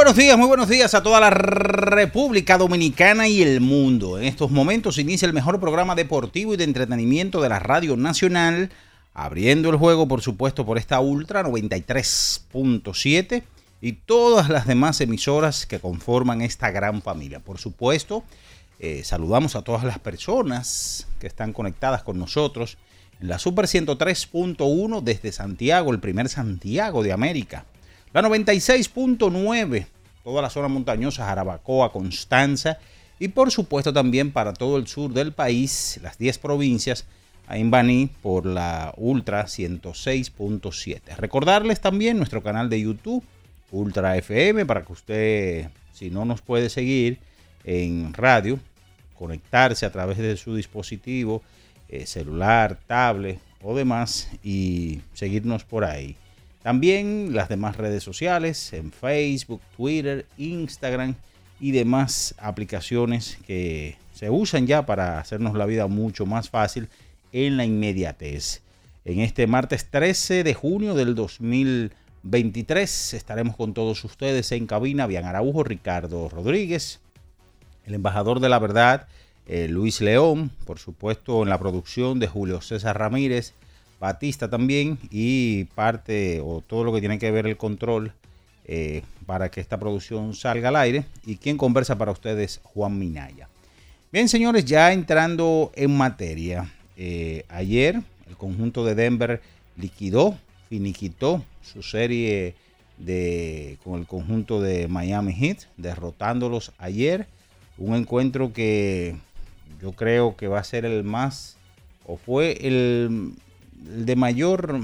Buenos días, muy buenos días a toda la República Dominicana y el mundo. En estos momentos inicia el mejor programa deportivo y de entretenimiento de la Radio Nacional, abriendo el juego, por supuesto, por esta Ultra 93.7 y todas las demás emisoras que conforman esta gran familia. Por supuesto, eh, saludamos a todas las personas que están conectadas con nosotros en la Super 103.1 desde Santiago, el primer Santiago de América. La 96.9, toda la zona montañosa, Jarabacoa, Constanza y por supuesto también para todo el sur del país, las 10 provincias, ahí en Baní por la Ultra 106.7. Recordarles también nuestro canal de YouTube, Ultra FM, para que usted, si no nos puede seguir en radio, conectarse a través de su dispositivo, eh, celular, tablet o demás y seguirnos por ahí. También las demás redes sociales en Facebook, Twitter, Instagram y demás aplicaciones que se usan ya para hacernos la vida mucho más fácil en la inmediatez. En este martes 13 de junio del 2023 estaremos con todos ustedes en cabina. Bian Araujo, Ricardo Rodríguez, el embajador de la verdad, eh, Luis León, por supuesto en la producción de Julio César Ramírez, Batista también y parte o todo lo que tiene que ver el control eh, para que esta producción salga al aire. Y quien conversa para ustedes, Juan Minaya. Bien, señores, ya entrando en materia. eh, ayer el conjunto de Denver liquidó, finiquitó su serie de, con el conjunto de Miami Heat, derrotándolos ayer. Un encuentro que yo creo que va a ser el más, o fue el, el de mayor,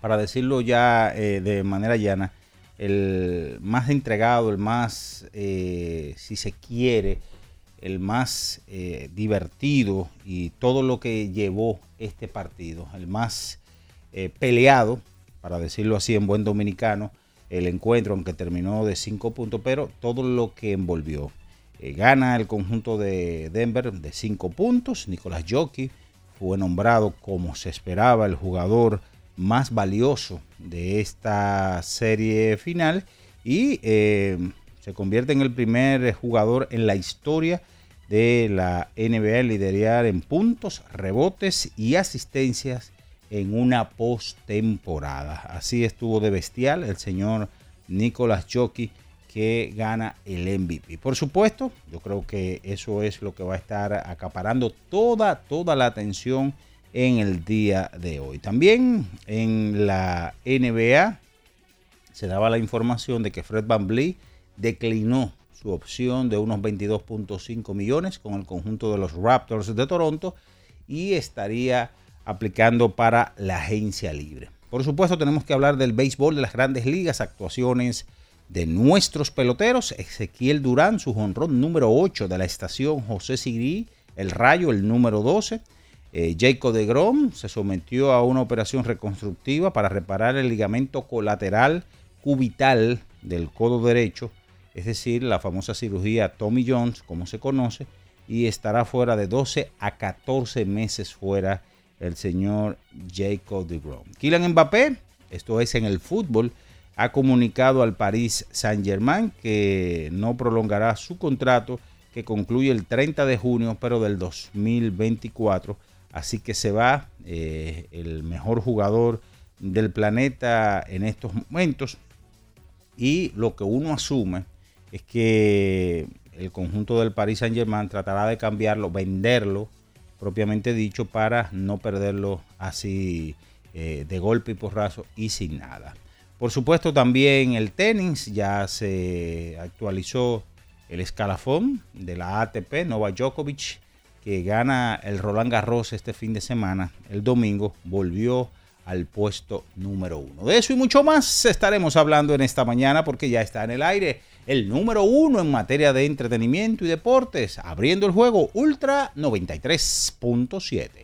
para decirlo ya eh, de manera llana, el más entregado, el más, eh, si se quiere, el más eh, divertido y todo lo que llevó este partido, el más eh, peleado, para decirlo así en buen dominicano, el encuentro, aunque terminó de cinco puntos, pero todo lo que envolvió. Eh, gana el conjunto de Denver de cinco puntos. Nicolás Jockey fue nombrado como se esperaba el jugador más valioso de esta serie final y eh, se convierte en el primer jugador en la historia de la NBA liderar en puntos, rebotes y asistencias en una postemporada. Así estuvo de bestial el señor Nicolás Jockey que gana el MVP. Por supuesto, yo creo que eso es lo que va a estar acaparando toda, toda la atención en el día de hoy. También en la NBA se daba la información de que Fred Van declinó su opción de unos 22.5 millones con el conjunto de los Raptors de Toronto y estaría aplicando para la agencia libre. Por supuesto, tenemos que hablar del béisbol de las grandes ligas, actuaciones de nuestros peloteros. Ezequiel Durán, su jonrón número 8 de la estación José Sigri, el Rayo, el número 12. Eh, Jacob de Grom se sometió a una operación reconstructiva para reparar el ligamento colateral cubital del codo derecho, es decir, la famosa cirugía Tommy Jones, como se conoce, y estará fuera de 12 a 14 meses fuera el señor Jacob de Grom. Kylian Mbappé, esto es en el fútbol, ha comunicado al Paris Saint-Germain que no prolongará su contrato que concluye el 30 de junio, pero del 2024. Así que se va eh, el mejor jugador del planeta en estos momentos. Y lo que uno asume es que el conjunto del Paris Saint Germain tratará de cambiarlo, venderlo, propiamente dicho, para no perderlo así eh, de golpe y porrazo y sin nada. Por supuesto también el tenis ya se actualizó el escalafón de la ATP, Novak Djokovic, que gana el Roland Garros este fin de semana, el domingo, volvió al puesto número uno. De eso y mucho más estaremos hablando en esta mañana porque ya está en el aire el número uno en materia de entretenimiento y deportes, abriendo el juego Ultra 93.7.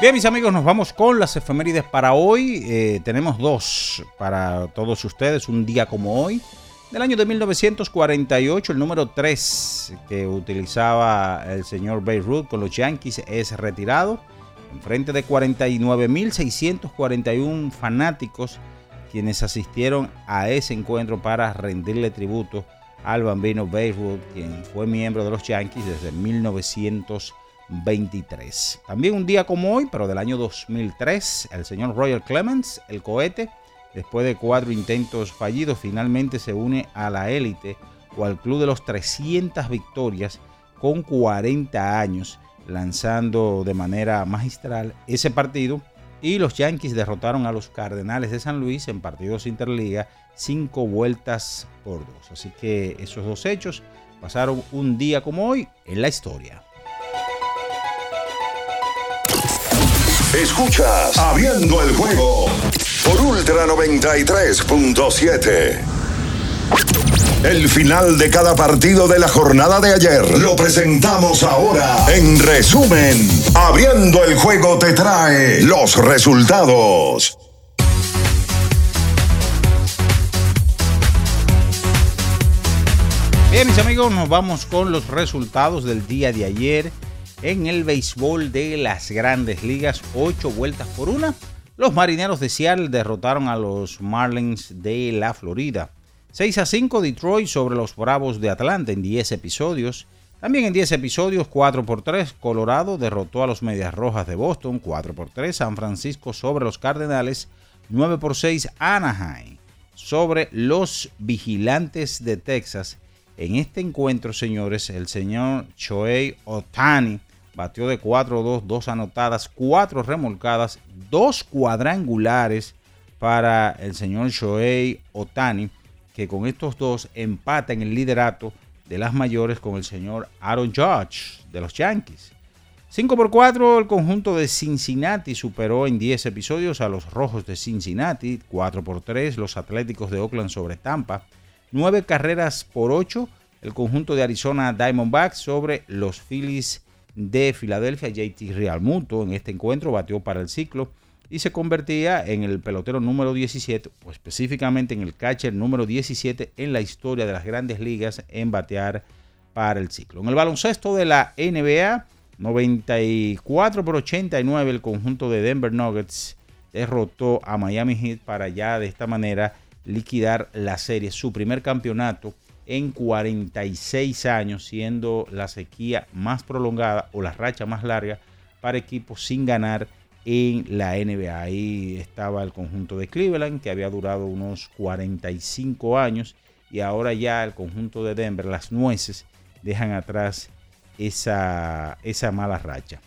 Bien, mis amigos, nos vamos con las efemérides para hoy. Eh, tenemos dos para todos ustedes, un día como hoy. Del año de 1948, el número 3 que utilizaba el señor Beirut con los Yankees es retirado en frente de 49.641 fanáticos quienes asistieron a ese encuentro para rendirle tributo al bambino Beirut, quien fue miembro de los Yankees desde 1923. También un día como hoy, pero del año 2003, el señor Royal Clemens, el cohete, después de cuatro intentos fallidos, finalmente se une a la élite o al club de los 300 victorias con 40 años lanzando de manera magistral ese partido y los Yankees derrotaron a los Cardenales de San Luis en partidos interliga cinco vueltas por dos. Así que esos dos hechos pasaron un día como hoy en la historia. Escuchas Abriendo el juego por Ultra 93.7. El final de cada partido de la jornada de ayer lo presentamos ahora. En resumen, abriendo el juego te trae los resultados. Bien, mis amigos, nos vamos con los resultados del día de ayer en el béisbol de las grandes ligas. Ocho vueltas por una. Los marineros de Seattle derrotaron a los Marlins de la Florida. 6 a 5 Detroit sobre los Bravos de Atlanta en 10 episodios. También en 10 episodios, 4 por 3, Colorado derrotó a los Medias Rojas de Boston, 4 por 3, San Francisco sobre los Cardenales, 9 por 6, Anaheim sobre los Vigilantes de Texas. En este encuentro, señores, el señor Choei Otani batió de 4-2, 2 anotadas, 4 remolcadas, 2 cuadrangulares para el señor Shohei Otani que con estos dos empata en el liderato de las mayores con el señor Aaron Judge de los Yankees. 5 por 4 el conjunto de Cincinnati superó en 10 episodios a los Rojos de Cincinnati, 4 por 3 los Atléticos de Oakland sobre Tampa, 9 carreras por 8 el conjunto de Arizona Diamondbacks sobre los Phillies de Filadelfia, JT Realmuto en este encuentro batió para el ciclo y se convertía en el pelotero número 17, o específicamente en el catcher número 17 en la historia de las grandes ligas en batear para el ciclo. En el baloncesto de la NBA, 94 por 89 el conjunto de Denver Nuggets derrotó a Miami Heat para ya de esta manera liquidar la serie, su primer campeonato en 46 años, siendo la sequía más prolongada o la racha más larga para equipos sin ganar en la NBA. Ahí estaba el conjunto de Cleveland, que había durado unos 45 años, y ahora ya el conjunto de Denver, las nueces, dejan atrás esa, esa mala racha.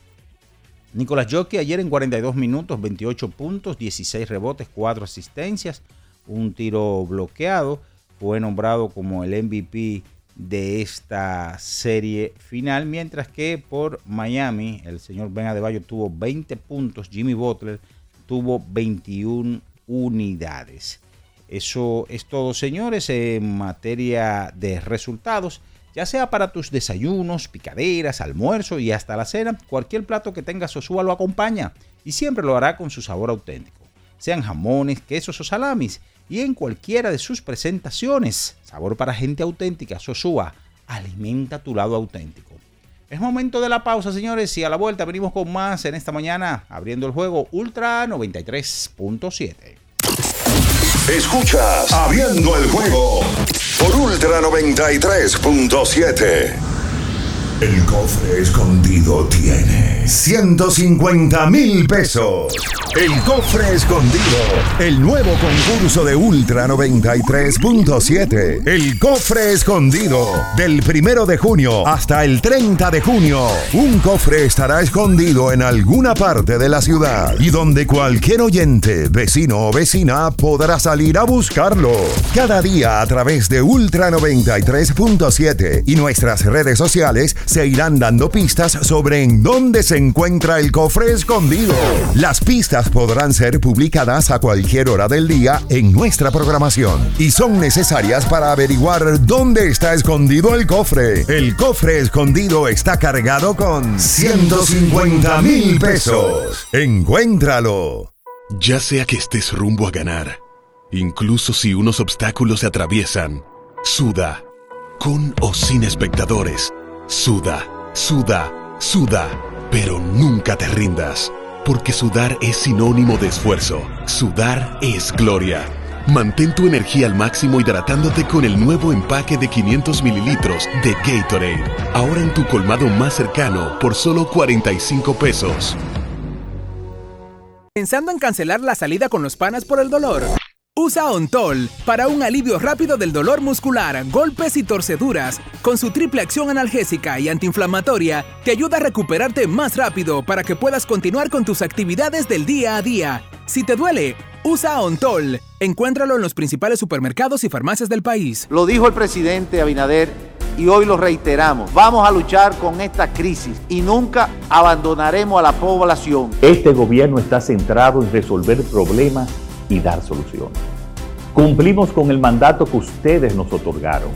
Nicolás Jockey ayer en 42 minutos, 28 puntos, 16 rebotes, 4 asistencias, un tiro bloqueado. Fue nombrado como el MVP de esta serie final, mientras que por Miami el señor Ben Adebayo tuvo 20 puntos, Jimmy Butler tuvo 21 unidades. Eso es todo, señores, en materia de resultados. Ya sea para tus desayunos, picaderas, almuerzo y hasta la cena, cualquier plato que tenga Sosúa lo acompaña y siempre lo hará con su sabor auténtico. Sean jamones, quesos o salamis y en cualquiera de sus presentaciones. Sabor para gente auténtica, Sosúa, alimenta tu lado auténtico. Es momento de la pausa, señores, y a la vuelta venimos con más en esta mañana, abriendo el juego Ultra 93.7. Escuchas Abriendo el juego por Ultra 93.7. El cofre escondido tiene 150 mil pesos. El cofre escondido. El nuevo concurso de Ultra 93.7. El cofre escondido. Del primero de junio hasta el 30 de junio. Un cofre estará escondido en alguna parte de la ciudad y donde cualquier oyente, vecino o vecina podrá salir a buscarlo. Cada día a través de Ultra 93.7 y nuestras redes sociales se irán dando pistas sobre en dónde se encuentra el cofre escondido. Las pistas podrán ser publicadas a cualquier hora del día en nuestra programación y son necesarias para averiguar dónde está escondido el cofre. El cofre escondido está cargado con 150 mil pesos. Encuéntralo. Ya sea que estés rumbo a ganar, incluso si unos obstáculos se atraviesan, suda, con o sin espectadores Suda, suda, suda, pero nunca te rindas, porque sudar es sinónimo de esfuerzo. Sudar es gloria. Mantén tu energía al máximo hidratándote con el nuevo empaque de 500 mililitros de Gatorade. Ahora en tu colmado más cercano por solo 45 pesos. ¿Pensando en cancelar la salida con los panas por el dolor? Usa Ontol para un alivio rápido del dolor muscular, golpes y torceduras. Con su triple acción analgésica y antiinflamatoria, te ayuda a recuperarte más rápido para que puedas continuar con tus actividades del día a día. Si te duele, usa Ontol. Encuéntralo en los principales supermercados y farmacias del país. Lo dijo el presidente Abinader y hoy lo reiteramos. Vamos a luchar con esta crisis y nunca abandonaremos a la población. Este gobierno está centrado en resolver problemas y dar soluciones. Cumplimos con el mandato que ustedes nos otorgaron.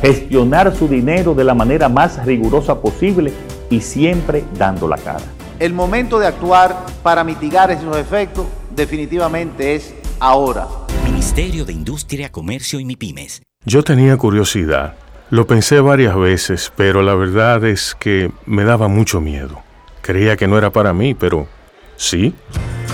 Gestionar su dinero de la manera más rigurosa posible y siempre dando la cara. El momento de actuar para mitigar esos efectos definitivamente es ahora. Ministerio de Industria, Comercio y MIPIMES. Yo tenía curiosidad. Lo pensé varias veces, pero la verdad es que me daba mucho miedo. Creía que no era para mí, pero sí.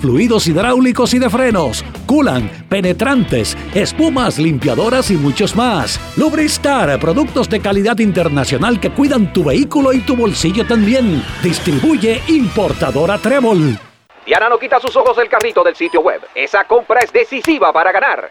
fluidos hidráulicos y de frenos, culan, penetrantes, espumas, limpiadoras y muchos más. Lubristar, productos de calidad internacional que cuidan tu vehículo y tu bolsillo también. Distribuye importadora Trébol. Diana no quita sus ojos del carrito del sitio web. Esa compra es decisiva para ganar.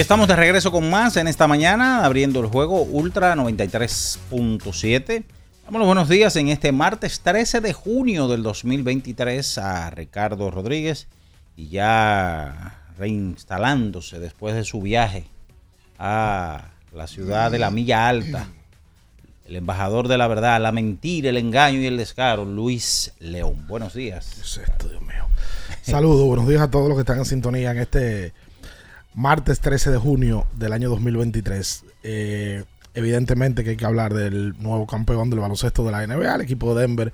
Estamos de regreso con más en esta mañana, abriendo el juego Ultra 93.7. Damos los buenos días en este martes 13 de junio del 2023 a Ricardo Rodríguez y ya reinstalándose después de su viaje a la ciudad de la Milla Alta, el embajador de la verdad, la mentira, el engaño y el descaro, Luis León. Buenos días. ¿Qué es esto, Dios mío? Saludos, buenos días a todos los que están en sintonía en este martes 13 de junio del año 2023. Eh, evidentemente que hay que hablar del nuevo campeón del baloncesto de la NBA, el equipo de Denver.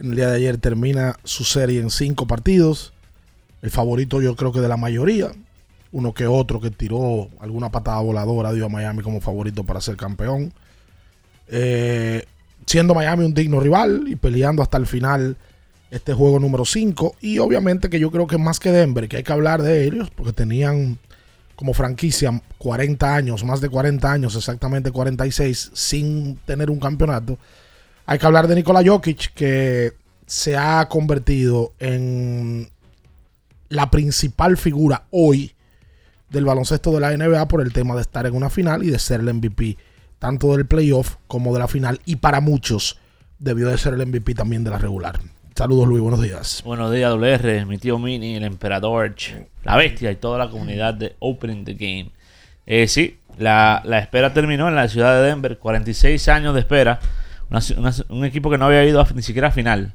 En el día de ayer termina su serie en cinco partidos. El favorito yo creo que de la mayoría. Uno que otro que tiró alguna patada voladora dio a Miami como favorito para ser campeón. Eh, siendo Miami un digno rival y peleando hasta el final este juego número 5. Y obviamente que yo creo que más que Denver, que hay que hablar de ellos, porque tenían como franquicia 40 años, más de 40 años, exactamente 46, sin tener un campeonato. Hay que hablar de Nikola Jokic, que se ha convertido en la principal figura hoy del baloncesto de la NBA por el tema de estar en una final y de ser el MVP tanto del playoff como de la final y para muchos debió de ser el MVP también de la regular. Saludos Luis, buenos días. Buenos días WR, mi tío Mini, el emperador, la bestia y toda la comunidad de Opening the Game. Eh, sí, la, la, espera terminó en la ciudad de Denver, 46 años de espera, un equipo que no había ido ni siquiera a final,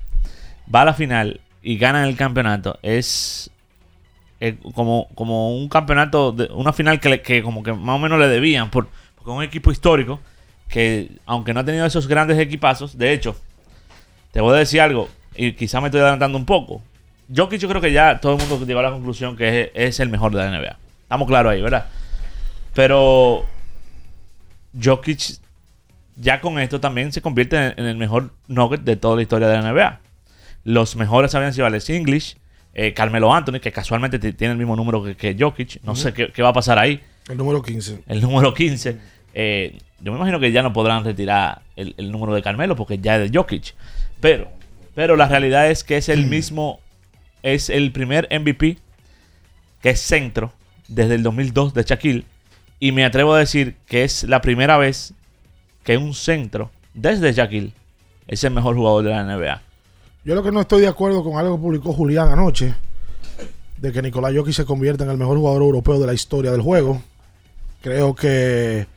va a la final y gana el campeonato. Es eh, como, como un campeonato, de, una final que, que como que más o menos le debían, por, porque es un equipo histórico que aunque no ha tenido esos grandes equipazos, de hecho, te voy a decir algo, y quizá me estoy adelantando un poco. Jokic yo creo que ya todo el mundo llegó a la conclusión que es, es el mejor de la NBA. Estamos claros ahí, ¿verdad? Pero Jokic ya con esto también se convierte en, en, el mejor nugget de toda la historia de la NBA. Los mejores habían sido Alex English, eh, Carmelo Anthony, que casualmente tiene el mismo número que, que Jokic. No uh -huh. sé qué, qué, va a pasar ahí. El número 15. El número 15. Eh, yo me imagino que ya no podrán retirar el, el, número de Carmelo porque ya es de Jokic. Pero, pero la realidad es que es el mismo, es el primer MVP que es centro desde el 2002 de Shaquille. Y me atrevo a decir que es la primera vez que un centro desde Shaquille es el mejor jugador de la NBA. Yo lo que no estoy de acuerdo con algo que publicó Julián anoche, de que Nicolás Jokic se convierta en el mejor jugador europeo de la historia del juego. Creo que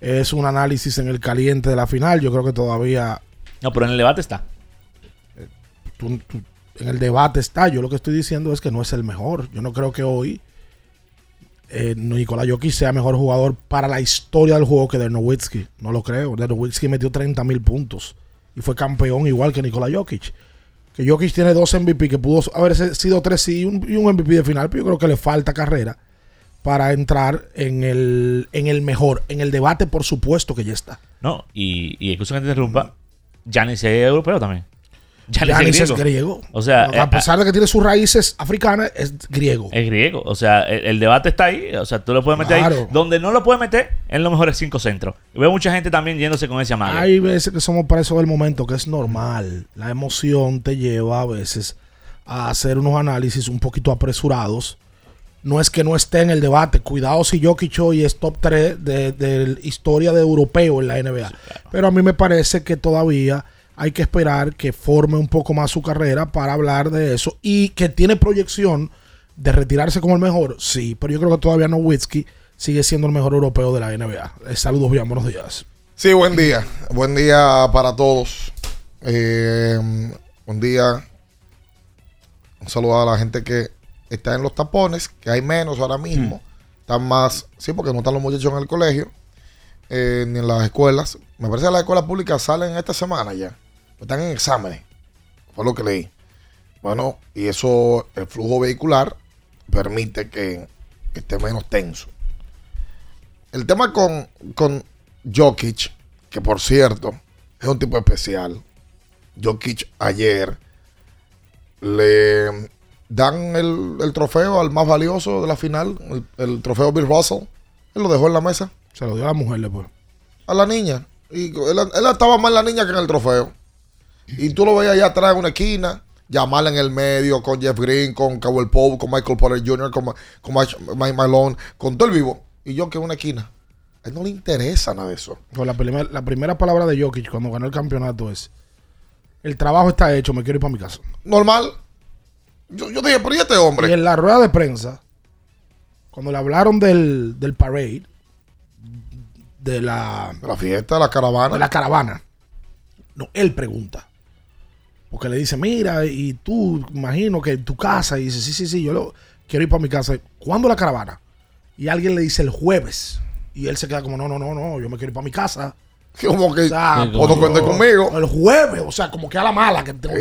es un análisis en el caliente de la final. Yo creo que todavía... No, pero en el debate está. En el debate está. Yo lo que estoy diciendo es que no es el mejor. Yo no creo que hoy eh, Nicolás Jokic sea mejor jugador para la historia del juego que Nowitzki. No lo creo. Nowitzki metió 30 mil puntos y fue campeón igual que Nicolás Jokic. Que Jokic tiene dos MVP, que pudo haber sido tres y un, y un MVP de final, pero yo creo que le falta carrera para entrar en el, en el mejor. En el debate, por supuesto que ya está. No, y, y excusa que te interrumpa, Giannis es europeo también. Giannis es, es griego. O sea, a eh, pesar de que tiene sus raíces africanas, es griego. Es griego. O sea, el, el debate está ahí. O sea, tú lo puedes meter claro. ahí. Donde no lo puedes meter, en los mejores cinco centros. Y veo mucha gente también yéndose con ese amague. Hay veces que somos para eso del momento, que es normal. La emoción te lleva a veces a hacer unos análisis un poquito apresurados. No es que no esté en el debate. Cuidado si Jokic hoy es top 3 de, de historia de europeo en la NBA. Sí, claro. Pero a mí me parece que todavía hay que esperar que forme un poco más su carrera para hablar de eso y que tiene proyección de retirarse como el mejor, sí, pero yo creo que todavía Nowitzki sigue siendo el mejor europeo de la NBA. Eh, saludos, bien, buenos días. Sí, buen día, buen día para todos. Eh, buen día Un saludo a la gente que está en los tapones, que hay menos ahora mismo. Están más, sí, porque no están los muchachos en el colegio, eh, ni en las escuelas. Me parece que las escuelas públicas salen esta semana ya. Están en exámenes. Fue lo que leí. Bueno, y eso, el flujo vehicular permite que, que esté menos tenso. El tema con, con Jokic, que por cierto, es un tipo especial. Jokic ayer le dan el, el trofeo al más valioso de la final, el, el trofeo Bill Russell. Él lo dejó en la mesa. Se lo dio a la mujer después. A la niña. Y él, él estaba más en la niña que en el trofeo. Y tú lo veías allá atrás en una esquina, llamarla en el medio con Jeff Green, con Cowell Pope, con Michael Porter Jr., con, con Mike Malone, con todo el vivo. Y yo que en una esquina. A él no le interesa nada de eso. Pues la, primer- la primera palabra de Jokic cuando ganó el campeonato es: El trabajo está hecho, me quiero ir para mi casa. Normal. Yo, yo dije, pero ¿y este hombre? Y en la rueda de prensa, cuando le hablaron del, del parade, de la, La fiesta, la caravana. de la caravana, no, él pregunta. Porque le dice, mira, y tú, imagino que en tu casa, y dice, sí, sí, sí, yo lo, quiero ir para mi casa. ¿Cuándo la caravana? Y alguien le dice el jueves. Y él se queda como, no, no, no, no, yo me quiero ir para mi casa. Como que, sea, o no cuente conmigo. El jueves, o sea, como que a la mala que tengo que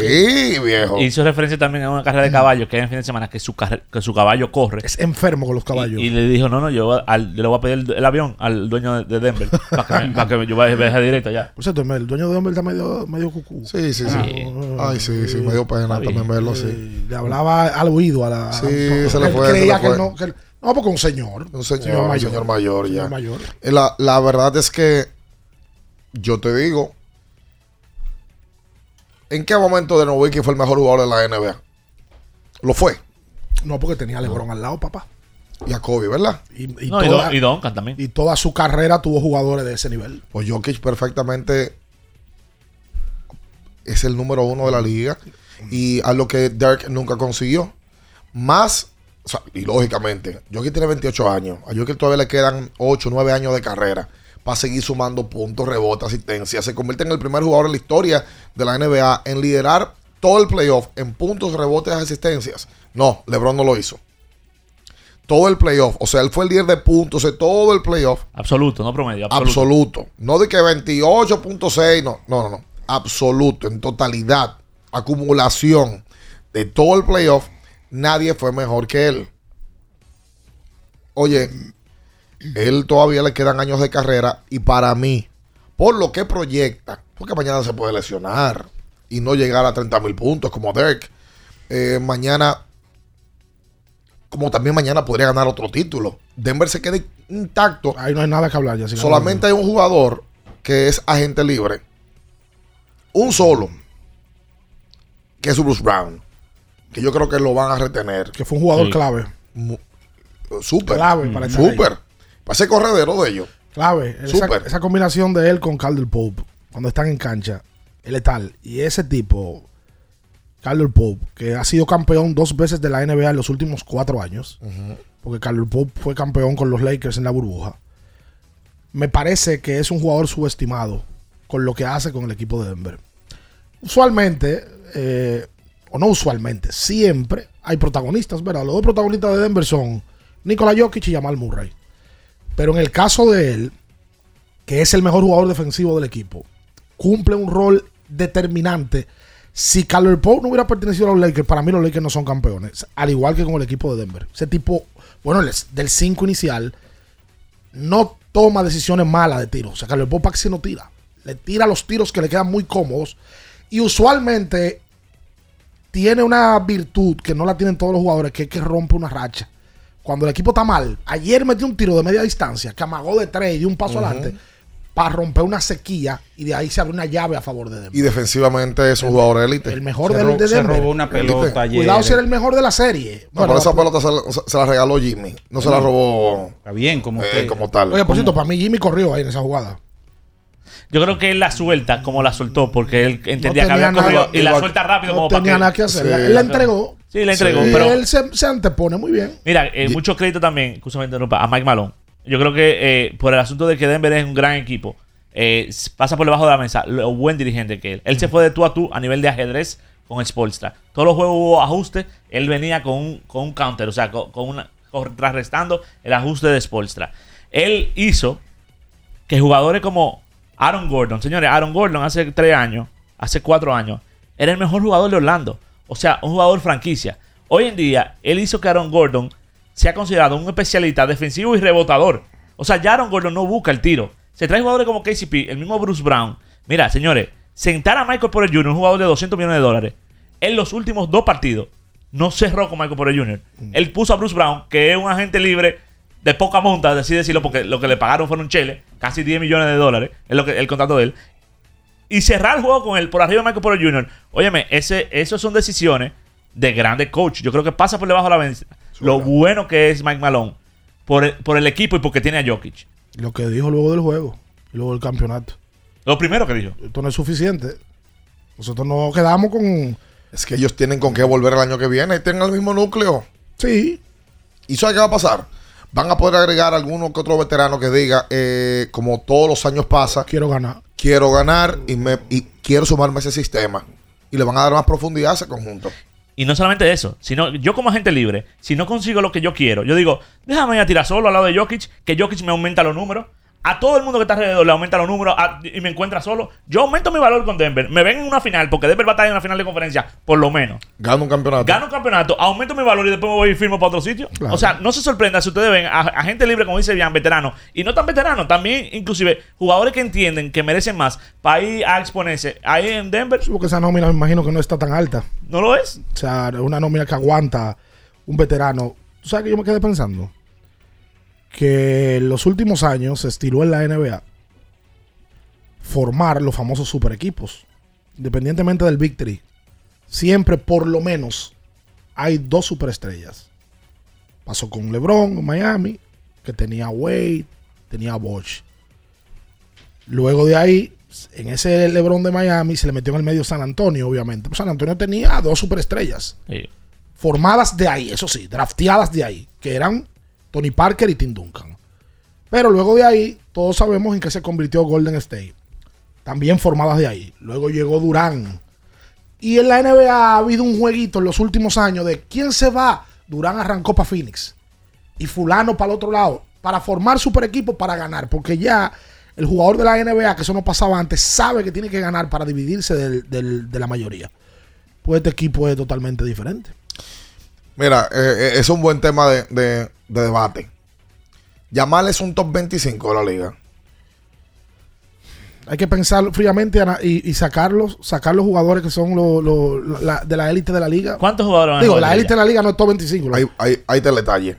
Sí, viejo. Hizo referencia también a una carrera de caballos que hay en fin de semana que su, que su caballo corre. Es enfermo con los caballos. Y, y le dijo, no, no, yo al- le voy a pedir el, el avión al dueño de, de Denver para que, me- para que yo vaya directo allá. Por cierto, el dueño de hombre está medio, medio cucú. Sí, sí, sí. Ay, sí, sí, me dio pena bien. también verlo así. Eh, Le hablaba al oído a la. Sí, a- se le fue, se Creía que no. que no, porque un señor. Un señor, un señor mayor, ya. Señor mayor. Eh, La, la verdad es que yo te digo, ¿en qué momento de Nowitzki fue el mejor jugador de la NBA? Lo fue. No, porque tenía a LeBron al lado, papá. Y a Kobe, ¿verdad? Y, y No, y, toda, Don- y Duncan también. y toda su carrera tuvo jugadores de ese nivel. Pues Jokic perfectamente es el número uno de la liga. Y a lo que Dirk nunca consiguió. Más, o sea, y lógicamente, Jokic tiene 28 años. A Jokic todavía le quedan 8, 9 años de carrera para seguir sumando puntos, rebotes, asistencia. Se convierte en el primer jugador en la historia de la NBA en liderar todo el playoff en puntos, rebotes, asistencias. No, LeBron no lo hizo. Todo el playoff. O sea, él fue el líder de puntos de todo el playoff. Absoluto, no promedio. Absoluto. Absoluto. No de que 28.6, no, no, no, no. Absoluto, en totalidad, acumulación de todo el playoff, nadie fue mejor que él. Oye, él todavía le quedan años de carrera y para mí, por lo que proyecta, porque mañana se puede lesionar y no llegar a 30 mil puntos como Dirk, eh, mañana, como también mañana podría ganar otro título. Denver se queda intacto. Ahí no hay nada que hablar. Ya, Solamente hay un jugador que es agente libre. Un solo. Que es Bruce Brown. Que yo creo que lo van a retener. Que fue un jugador Sí. clave. Súper. Clave para Súper. Para ese corredero de ellos. Clave. Esa, esa combinación de él con Caldwell Pope, cuando están en cancha, es letal. Y ese tipo, Caldwell Pope, que ha sido campeón dos veces de la NBA en los últimos cuatro años, porque Caldwell Pope fue campeón con los Lakers en la burbuja, me parece que es un jugador subestimado con lo que hace con el equipo de Denver. Usualmente, eh, o no usualmente, siempre hay protagonistas, ¿verdad? Los dos protagonistas de Denver son Nikola Jokic y Jamal Murray. Pero en el caso de él, que es el mejor jugador defensivo del equipo, cumple un rol determinante. Si Caldwell Pope no hubiera pertenecido a los Lakers, para mí los Lakers no son campeones. Al igual que con el equipo de Denver. Ese tipo, bueno, el- del 5 inicial, no toma decisiones malas de tiro. O sea, Caldwell Pope casi no tira. Le tira los tiros que le quedan muy cómodos. Y usualmente tiene una virtud que no la tienen todos los jugadores, que es que rompe una racha. Cuando el equipo está mal, ayer metió un tiro de media distancia, que amagó de tres y dio un paso adelante para romper una sequía y de ahí se abre una llave a favor de Denver. Y defensivamente es un jugador élite. El mejor Se de, ro- de se Denver. robó una pelota ayer. Cuidado si era el mejor de la serie. No, Bueno, pero esa pelota se, la- se la regaló Jimmy. No se la robó. Está bien, como, eh, como tal. Oye, por cierto, para mí Jimmy corrió ahí en esa jugada. Yo creo que él la suelta como la soltó porque él entendía que había nada- corrido y la suelta rápido no como para tenía que... nada que hacer. Sí. Él la entregó. Sí, la entregó, pero... él se, se antepone muy bien. Mira, eh, mucho crédito también, escúchame interrumpa, a Mike Malone. Yo creo que eh, por el asunto de que Denver es un gran equipo, eh, pasa por debajo de la mesa lo buen dirigente que él. Él se fue de tú a tú a nivel de ajedrez con Spolstra. Todos los juegos hubo ajustes, él venía con un, con un counter, o sea, con, con una, contrarrestando el ajuste de Spolstra. Él hizo que jugadores como Aaron Gordon, señores, Aaron Gordon hace tres años, hace cuatro años, era el mejor jugador de Orlando. O sea, un jugador franquicia. Hoy en día, él hizo que Aaron Gordon sea considerado un especialista defensivo y rebotador. O sea, ya Aaron Gordon no busca el tiro. Se trae jugadores como KCP, el mismo Bruce Brown. Mira, señores, sentar a Michael Porter Jr., un jugador de 200 millones de dólares, en los últimos dos partidos, no cerró con Michael Porter Jr. Él puso a Bruce Brown, que es un agente libre de poca monta, así decirlo, porque lo que le pagaron fueron chele, casi 10 millones de dólares, es lo que el contrato de él. Y cerrar el juego con él por arriba de Michael Porter Jr. Óyeme, ese, eso son decisiones de grandes coach. Yo creo que pasa por debajo de la venta. Lo bueno que es Mike Malone por el, por el equipo y porque tiene a Jokic. Lo que dijo luego del juego, y luego del campeonato. Lo primero que dijo. Esto no es suficiente. Nosotros nos quedamos con. Es que ellos tienen con qué volver el año que viene. Tienen el mismo núcleo. Sí. ¿Y sabes qué va a pasar? Van a poder agregar alguno que otro veterano que diga, eh, como todos los años pasa, Quiero ganar. quiero ganar y, me, y quiero sumarme a ese sistema. Y le van a dar más profundidad a ese conjunto. Y no solamente eso, sino yo como agente libre, si no consigo lo que yo quiero, yo digo, déjame ir a tirar solo al lado de Jokic, que Jokic me aumenta los números. A todo el mundo que está alrededor le aumenta los números a- y me encuentra solo. Yo aumento mi valor con Denver. Me ven en una final, porque Denver va a estar en una final de conferencia, por lo menos. Gana un campeonato. Gano un campeonato, aumento mi valor y después me voy y firmo para otro sitio. Claro. O sea, no se sorprenda si ustedes ven a, a gente libre, como dice Bian, veterano, y no tan veterano, también inclusive jugadores que entienden que merecen más para ir a exponerse ahí en Denver. Porque esa nómina me imagino que no está tan alta. ¿No lo es? O sea, es una nómina que aguanta un veterano. ¿Tú sabes que yo me quedé pensando? Que en los últimos años se estiló en la NBA formar los famosos super equipos. Independientemente del Victory, siempre por lo menos hay dos superestrellas. Pasó con LeBron en Miami, que tenía Wade, tenía Bosch. Luego de ahí, en ese LeBron de Miami se le metió en el medio San Antonio, obviamente. Pues San Antonio tenía dos superestrellas. Sí. Formadas de ahí, eso sí, drafteadas de ahí, que eran Tony Parker y Tim Duncan. Pero luego de ahí, todos sabemos en qué se convirtió Golden State. También formadas de ahí. Luego llegó Durán. Y en la NBA ha habido un jueguito en los últimos años de quién se va. Durán arrancó para Phoenix. Y fulano para el otro lado. Para formar super equipo para ganar. Porque ya el jugador de la NBA, que eso no pasaba antes, sabe que tiene que ganar para dividirse de la mayoría. Pues este equipo es totalmente diferente. Mira, eh, eh, es un buen tema de, de- de debate. Yamal es un top 25 de la liga. Hay que pensar fríamente y, y sacarlos, sacar los jugadores que son los, los- la- de la élite de la liga. ¿Cuántos jugadores van a Digo, la élite de la liga no es top 25. Ahí, ahí, ahí te el detalle.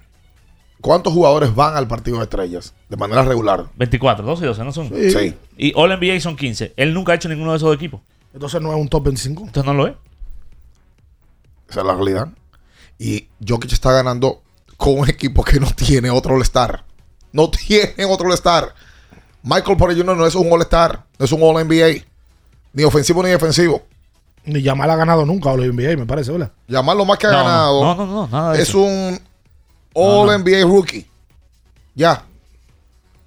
¿Cuántos jugadores van al partido de estrellas de manera regular? 24, 12 y 12, ¿no son? Sí. Sí. Y All NBA son 15. Él nunca ha hecho ninguno de esos equipos. Entonces no es un top 25. Entonces no lo es. Esa es la realidad. Y Jokic está ganando con un equipo que no tiene otro All-Star. No tiene otro All-Star. Michael Porter Jr. no es un All-Star. No es un All-NBA. Ni ofensivo ni defensivo. Ni Yamal ha ganado nunca a los NBA, me parece, ¿verdad? Llamar lo más que ha No, no, ganado no, no, no, nada de es eso. un All-NBA rookie. Ya.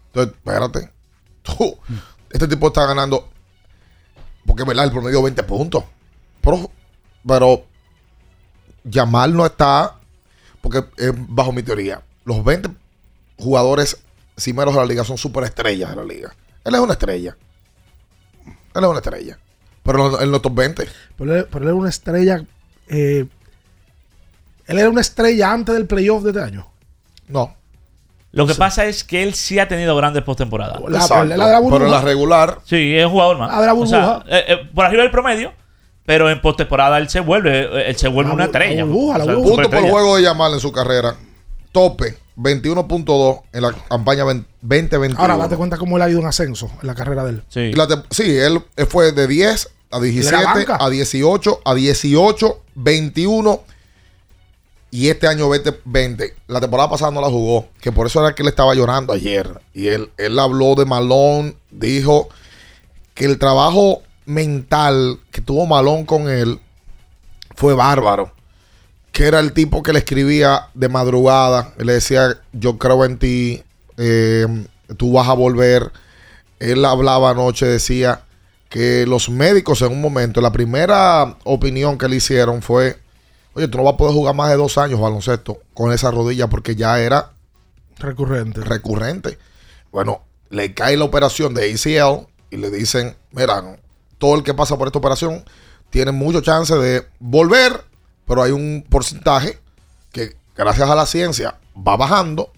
Entonces, espérate. Tú, este tipo está ganando. Porque, ¿verdad? El promedio 20 puntos. Pero, pero Yamal no está. Porque es bajo mi teoría. Los 20 jugadores cimeros de la liga son superestrellas de la liga. Él es una estrella. Él es una estrella. Pero no es top 20. Pero él, pero él era una estrella. eh, él era una estrella antes del playoff de este año. No. Lo que pasa es que él sí ha tenido grandes postemporadas. La- la pero en la regular. Sí, es un jugador más. Ah, de la O sea, burbuja. eh, eh, por arriba del promedio, pero en postemporada él se vuelve, él se vuelve La una estrella. burbuja, la O sea, burbuja. Punto por juego de Yamal en su carrera. Tope 21.2 en la campaña 2021. Ahora date cuenta cómo él ha ido en ascenso en la carrera de él. Sí. Y la te- sí, él fue de 10 a 17, banca. a 18, a 18, 21 y este año 20, 20. La temporada pasada no la jugó, que por eso era que él estaba llorando ayer. Y él, él habló de Malón, dijo que el trabajo mental que tuvo Malón con él fue bárbaro. Que era el tipo que le escribía de madrugada. Él le decía, yo creo en ti, eh, tú vas a volver. Él hablaba anoche, decía, que los médicos en un momento, la primera opinión que le hicieron fue, oye, tú no vas a poder jugar más de dos años baloncesto con esa rodilla porque ya era Recurrente. recurrente. Bueno, le cae la operación de ACL y le dicen, mira, todo el que pasa por esta operación tiene mucho chance de volver, pero hay un porcentaje que gracias a la ciencia va bajando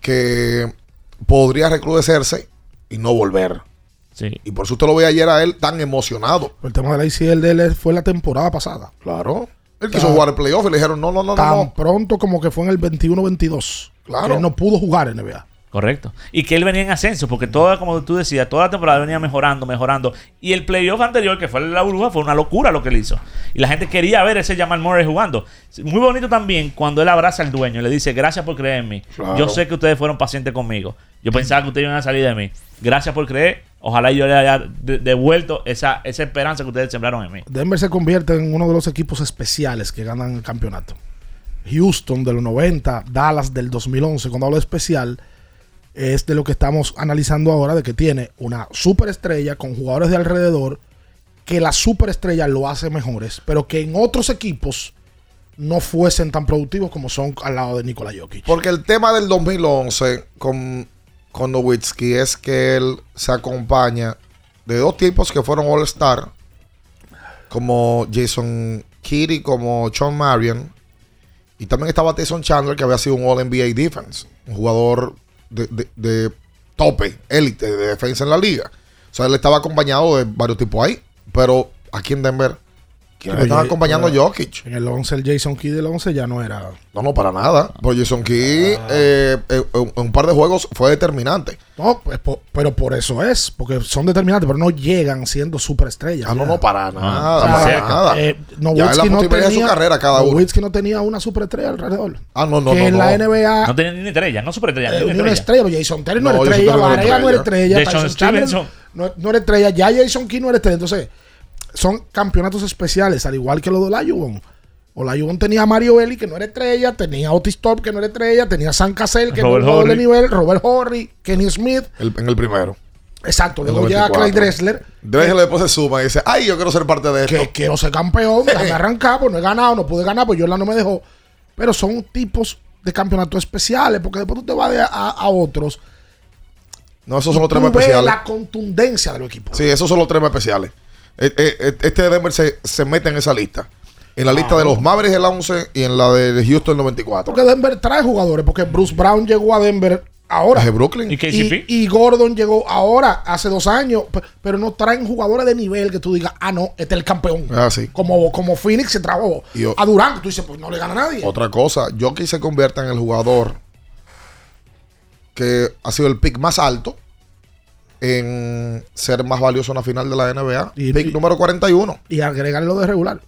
que podría recrudecerse y no volver. Y por eso usted lo ve ayer a él tan emocionado. El tema de la ICL de él fue la temporada pasada. Claro. Él quiso jugar el playoff y le dijeron, no, no, no, no, Tan no. pronto como que fue en el 21-22. Claro. Que él no pudo jugar en NBA. Correcto. Y que él venía en ascenso, porque toda, como tú decías, toda la temporada venía mejorando, mejorando. Y el playoff anterior, que fue la burbuja, fue una locura lo que él hizo. Y la gente quería ver ese Jamal Murray jugando. Muy bonito también cuando él abraza al dueño y le dice, gracias por creer en mí. Claro. Yo sé que ustedes fueron pacientes conmigo. Yo pensaba que ustedes iban a salir de mí. Gracias por creer. Ojalá yo le haya de- devuelto esa, esa esperanza que ustedes sembraron en mí. Denver se convierte en uno de los equipos especiales que ganan el campeonato. Houston de los 90, Dallas del 2011. Cuando hablo de especial, es de lo que estamos analizando ahora, de que tiene una superestrella con jugadores de alrededor, que la superestrella lo hace mejores, pero que en otros equipos no fuesen tan productivos como son al lado de Nikola Jokic. Porque el tema del 2011 con, con Nowitzki es que él se acompaña de dos tipos que fueron All-Star, como Jason Kidd y como Sean Marion. Y también estaba Tyson Chandler, que había sido un All-NBA Defense, un jugador de, de- de tope, élite de defensa en la liga. O sea, él estaba acompañado de varios tipos ahí. Pero aquí en Denver, ¿quién Pero estaba acompañando a pero Jokic? En el 11, el Jason Kidd del 11 ya no era. No, no, para nada. Pues Jason Key eh, eh, en un par de juegos fue determinante. No, pues, po- pero por eso es, porque son determinantes, pero no llegan siendo superestrellas. Ah, no, ya. no, para nada, sea, para nada. eh, Ya es Nowitzki la no de su tenía- carrera cada uno. Nowitzki no tenía una superestrella alrededor. Ah, no, no, que no, en no. la NBA No tenía ni estrella, no superestrella, eh, ni una estrella. estrella. Jason Terry no, No, era estrella, no era Varela no era estrella, Jason Stevenson. no, no era estrella, ya Jason Key no era estrella. Entonces, son campeonatos especiales, al igual que lo de Olajuwon. Olajuwon tenía a Mario Eli, que no era estrella, tenía a Otis Top, que no era estrella, tenía a San Cassell, que Robert no era de Horry. nivel, Robert Horry, Kenny Smith. El- en el primero. Exacto, luego llega 94. Clay Dressler. Dressler después se suma y dice, ay, yo quiero ser parte de esto. que quiero ser campeón, déjame arrancar, pues no he ganado, no pude ganar, pues Jordan no me dejó. Pero son tipos de campeonatos especiales, porque después tú te vas de a, a otros. No, esos son los ves especiales. la contundencia del equipo. Sí, esos son los tres más especiales. Eh, eh, eh, Este de Denver se, se mete en esa lista. En la lista de los Mavericks del 11 y en la de Houston del 94. Porque Denver trae jugadores, porque Bruce Brown llegó a Denver ahora. De Brooklyn. ¿Y KCP? Y, y Gordon llegó ahora, hace dos años, pe- pero no traen jugadores de nivel que tú digas, ah, no, este es el campeón. Ah, sí. Como, como Phoenix se o- a Durán, que tú dices, pues no le gana a nadie. Otra cosa, Jokic se convierte en el jugador que ha sido el pick más alto en ser más valioso en la final de la NBA. Y- pick y- número 41. Y agregarle lo de regular.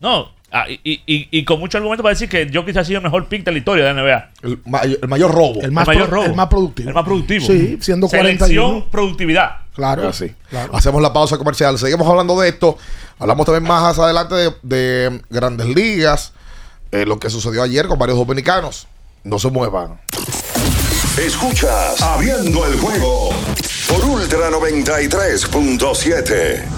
No, ah, y, y- y- y con mucho argumento para decir que Jokic ha sido el mejor pick de la historia de la NBA. El, ma- el mayor robo. El más, el mayor robo. el más productivo. El más productivo. Sí, siendo Selección, 41. productividad. Claro. Así. claro. Hacemos la pausa comercial. Seguimos hablando de esto. Hablamos también más adelante de, de grandes ligas. eh, lo que sucedió ayer con varios dominicanos. No se muevan. Escuchas Abriendo el juego Ultra 93.7.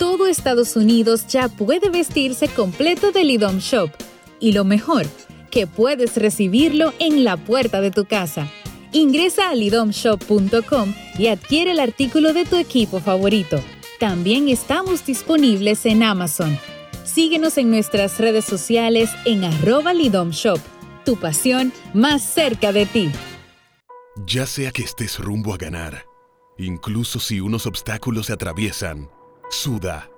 Todo Estados Unidos ya puede vestirse completo del IDOM Shop. Y lo mejor, que puedes recibirlo en la puerta de tu casa. Ingresa a lidomshop.com y adquiere el artículo de tu equipo favorito. También estamos disponibles en Amazon. Síguenos en nuestras redes sociales en arroba lidomshop. Tu pasión más cerca de ti. Ya sea que estés rumbo a ganar, incluso si unos obstáculos se atraviesan, suda,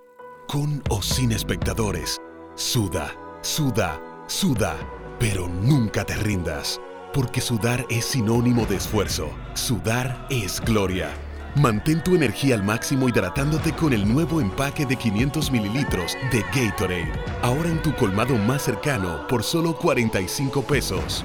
con o sin espectadores, suda, suda, suda, pero nunca te rindas, porque sudar es sinónimo de esfuerzo, sudar es gloria. Mantén tu energía al máximo hidratándote con el nuevo empaque de 500 mililitros de Gatorade, ahora en tu colmado más cercano por solo 45 pesos.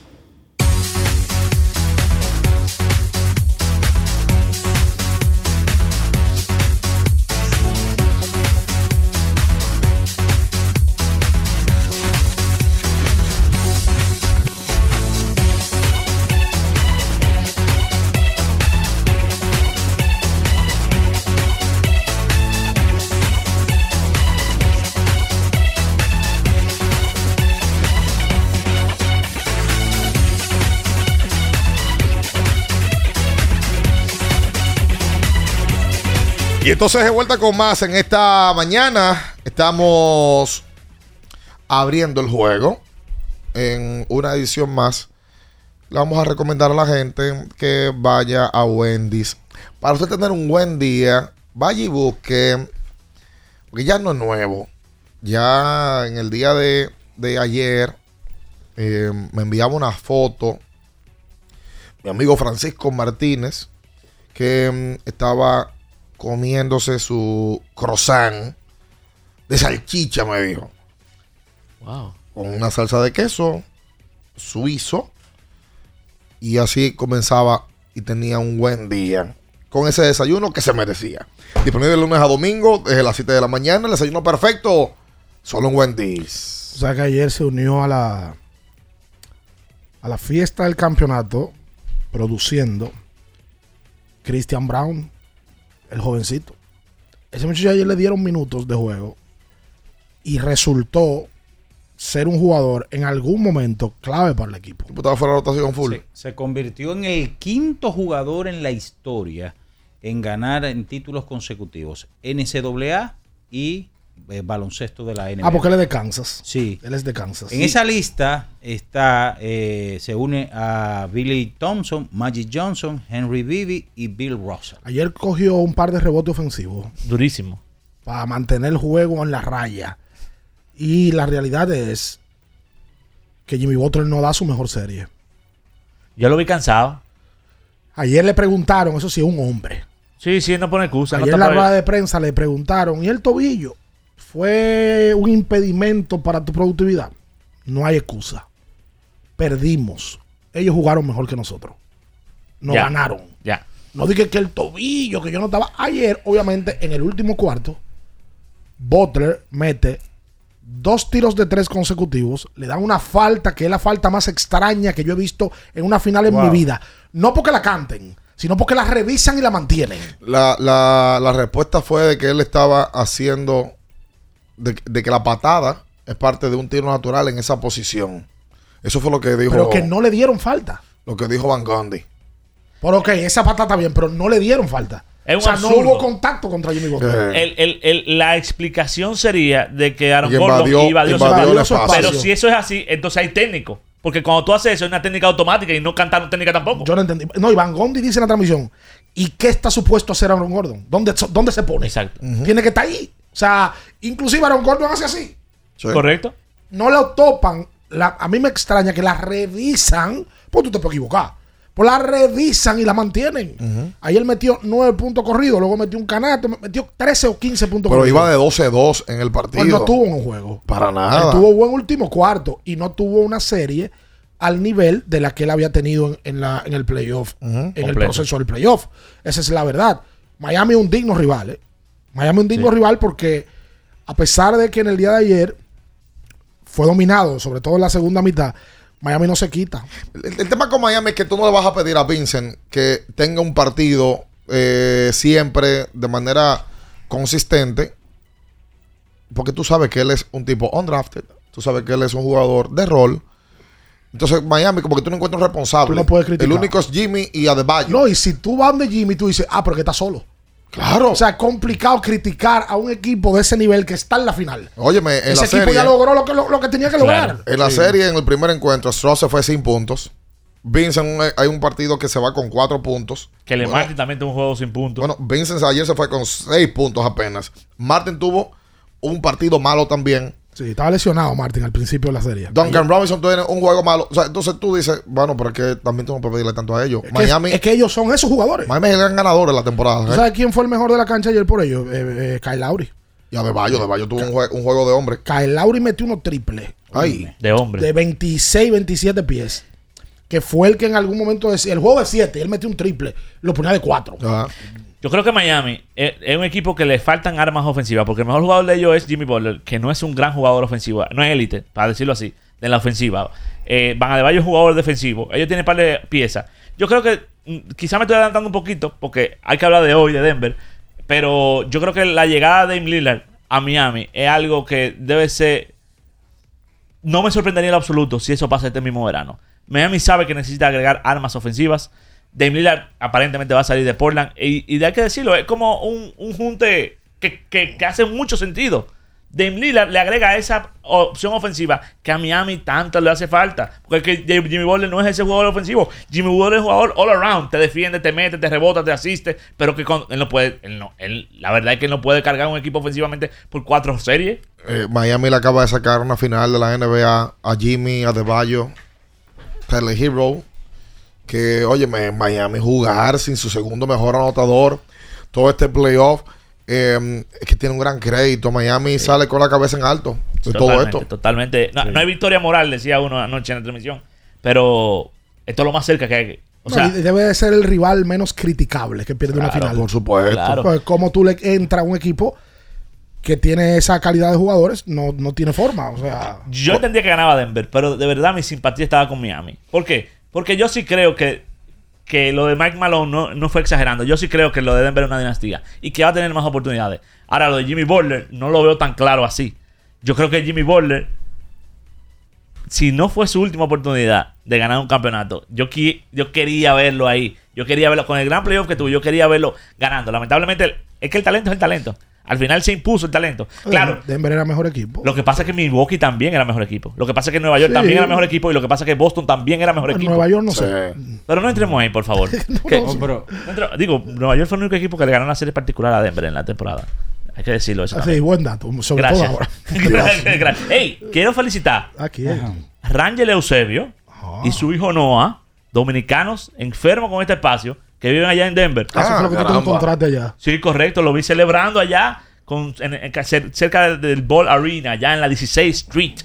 Entonces de vuelta con más en esta mañana. Estamos abriendo el juego en una edición más. Le vamos a recomendar a la gente que vaya a Wendy's. Para usted tener un buen día, vaya y busque, porque ya no es nuevo. Ya en el día de, de ayer eh, me enviaba una foto mi amigo Francisco Martínez, que mm, estaba comiéndose su croissant de salchicha, me dijo. Wow. Con una salsa de queso suizo. Y así comenzaba y tenía un buen día. Con ese desayuno que se merecía. Disponible de lunes a domingo, desde las 7 de la mañana. El desayuno perfecto. Solo en Wendy's. O sea que ayer se unió a la a la fiesta del campeonato produciendo Christian Brown, el jovencito. Ese muchacho ayer le dieron minutos de juego y resultó ser un jugador en algún momento clave para el equipo. Estaba fuera de rotación full. Se, se convirtió en el quinto jugador en la historia en ganar en títulos consecutivos NCAA y eh, baloncesto de la NBA. Ah, porque él es de Kansas. Sí. Él es de Kansas. En esa lista está, eh, se une a Billy Thompson, Magic Johnson, Henry Bibi y Bill Russell. Ayer cogió un par de rebotes ofensivos. Durísimo. Para mantener el juego en la raya. Y la realidad es que Jimmy Butler no da su mejor serie. Yo lo vi cansado. Ayer le preguntaron, eso sí, un hombre. Sí, sí, no pone excusa. Ayer en la rueda de prensa le preguntaron, ¿y el tobillo fue un impedimento para tu productividad? No hay excusa. Perdimos. Ellos jugaron mejor que nosotros. No Ya. ganaron. Ya. No dije que el tobillo, que yo no estaba. Ayer, obviamente, en el último cuarto, Butler mete dos tiros de tres consecutivos. Le dan una falta que es la falta más extraña que yo he visto en una final en Wow. mi vida. No porque la canten, sino porque la revisan y la mantienen. La, la, la respuesta fue de que él estaba haciendo, de, de que la patada es parte de un tiro natural en esa posición. Eso fue lo que dijo, Pero que no le dieron falta. lo que dijo Van Gundy. Pero ok, esa pata está bien, pero no le dieron falta. Es un o sea, no hubo contacto contra Jimmy Butler. El- el- el- la explicación sería de que Aaron Y Gordon invadió- invadió, su invadió el espacio. espacio. Pero si eso es así, entonces hay técnico. Porque cuando tú haces eso, es una técnica automática y no cantar técnica tampoco. Yo no entendí. No, Iván Gondi dice en la transmisión, ¿y qué está supuesto a hacer Aaron Gordon? ¿Dónde, dónde se pone? Exacto. Tiene que estar ahí. O sea, inclusive Aaron Gordon hace así. Correcto. No la topan. La- a mí me extraña que la revisan. Pues tú te puedes equivocar. Pues la revisan y la mantienen. Ayer metió nueve puntos corridos, luego metió un canasto, metió 13 o 15 puntos Pero corridos. iba de 12-2 en el partido. Pues no tuvo un juego. Para nada. Él tuvo buen último cuarto y no tuvo una serie al nivel de la que él había tenido en, en la, en el playoff, en el proceso del playoff. Esa es la verdad. Miami es un digno rival. ¿eh? Miami es un digno rival porque a pesar de que en el día de ayer fue dominado, sobre todo en la segunda mitad, Miami no se quita. El, el tema con Miami es que tú no le vas a pedir a Vincent que tenga un partido eh, siempre de manera consistente, porque tú sabes que él es un tipo undrafted, tú sabes que él es un jugador de rol. Entonces, Miami, como que tú no encuentras un responsable. Tú no puedes criticar. El único es Jimmy y Adebayo. No, y si tú vas de Jimmy, tú dices, ah, pero que está solo. Claro. O sea, es complicado criticar a un equipo de ese nivel que está en la final. Óyeme, en Ese la equipo serie, ya logró lo que, lo, lo que tenía que lograr. En la serie, en el primer encuentro, Strauss se fue sin puntos. Vincent, un- hay un partido que se va con cuatro puntos. Que le Bueno, Martin también tuvo un juego sin puntos. Bueno, Vincent ayer se fue con seis puntos apenas. Martin tuvo un partido malo también. Sí, estaba lesionado Martin al principio de la serie. Duncan Robinson tiene un juego malo. O sea, entonces tú dices, bueno, pero es que también tú no puedes pedirle tanto a ellos. Es que- Miami, es que ellos son esos jugadores. Miami es el gran ganador de la temporada. ¿Tú ¿eh? sabes quién fue el mejor de la cancha ayer por ellos? Eh, eh, Kyle Lowry. Y Adebayo, Adebayo tuvo un, jue- un juego de hombre. Kyle Lowry metió unos triples Ay. De hombre. de 26, 27 pies. Que fue el que en algún momento decía, el juego de 7, él metió un triple, lo ponía de 4. Yo creo que Miami es, un equipo que le faltan armas ofensivas, porque el mejor jugador de ellos es Jimmy Butler, que no es un gran jugador ofensivo, no es élite, para decirlo así, de la ofensiva. Eh, Van Adebayo es un jugador defensivo, ellos tienen par de piezas. Yo creo que mm, quizá me estoy adelantando un poquito, porque hay que hablar de hoy, de Denver, pero yo creo que la llegada de Dame Lillard a Miami es algo que debe ser... No me sorprendería en absoluto si eso pasa este mismo verano. Miami sabe que necesita agregar armas ofensivas. Dame Lillard aparentemente va a salir de Portland. Y, y hay que decirlo, es como un, un junte que, que- que hace mucho sentido. Dame Lillard le agrega esa opción ofensiva que a Miami tanto le hace falta. Porque es que Jimmy Butler no es ese jugador ofensivo. Jimmy Butler es un jugador all around. Te defiende, te mete, te rebota, te asiste. Pero que él no puede. él no- él- la verdad es que él no puede cargar un equipo ofensivamente por cuatro series. Eh, Miami le acaba de sacar una final de la NBA a Jimmy Adebayo, Tyler Hero. Que, oye, Miami jugar sin su segundo mejor anotador, todo este playoff, eh, es que tiene un gran crédito. Miami sale con la cabeza en alto de todo Totalmente, esto. Totalmente. No, no hay victoria moral, decía uno anoche en la transmisión. Pero esto es lo más cerca que hay. O No, sea, debe de ser el rival menos criticable que pierde una final. por supuesto. Claro. Pues como tú le entra a un equipo que tiene esa calidad de jugadores, no, no tiene forma. O sea, yo entendía que ganaba Denver, pero de verdad mi simpatía estaba con Miami. ¿Por qué? Porque yo sí creo que, que lo de Mike Malone no, no fue exagerando. Yo sí creo que lo de Denver es una dinastía y que va a tener más oportunidades. Ahora, lo de Jimmy Butler no lo veo tan claro así. Yo creo que Jimmy Butler, si no fue su última oportunidad de ganar un campeonato, yo, qui- yo quería verlo ahí. Yo quería verlo con el gran playoff que tuvo. Yo quería verlo ganando. Lamentablemente, es que el talento es el talento. Al final se impuso el talento. Claro, Denver era mejor equipo. lo que pasa es que Milwaukee también era mejor equipo. Lo que pasa es que Nueva York Sí. también era mejor equipo. Y lo que pasa es que Boston también era mejor equipo. Nueva York no sé. Pero no entremos ahí, por favor. Que- no, no entremos- digo, Nueva York fue el único equipo que le ganó una serie particular a Denver en la temporada. Hay que decirlo eso. Ah, Sí, buen dato. Sobre Gracias. todo ahora. Gracias, gracias. Hey, quiero felicitar Aquí. a Rangel Eusebio y su hijo Noah, dominicanos enfermos con este espacio, que viven allá en Denver. Ah, eso fue lo que tú te encontraste allá. Sí, correcto. Lo vi celebrando allá con, en- en- cer- cerca del, Ball Arena, allá en la 16 Street,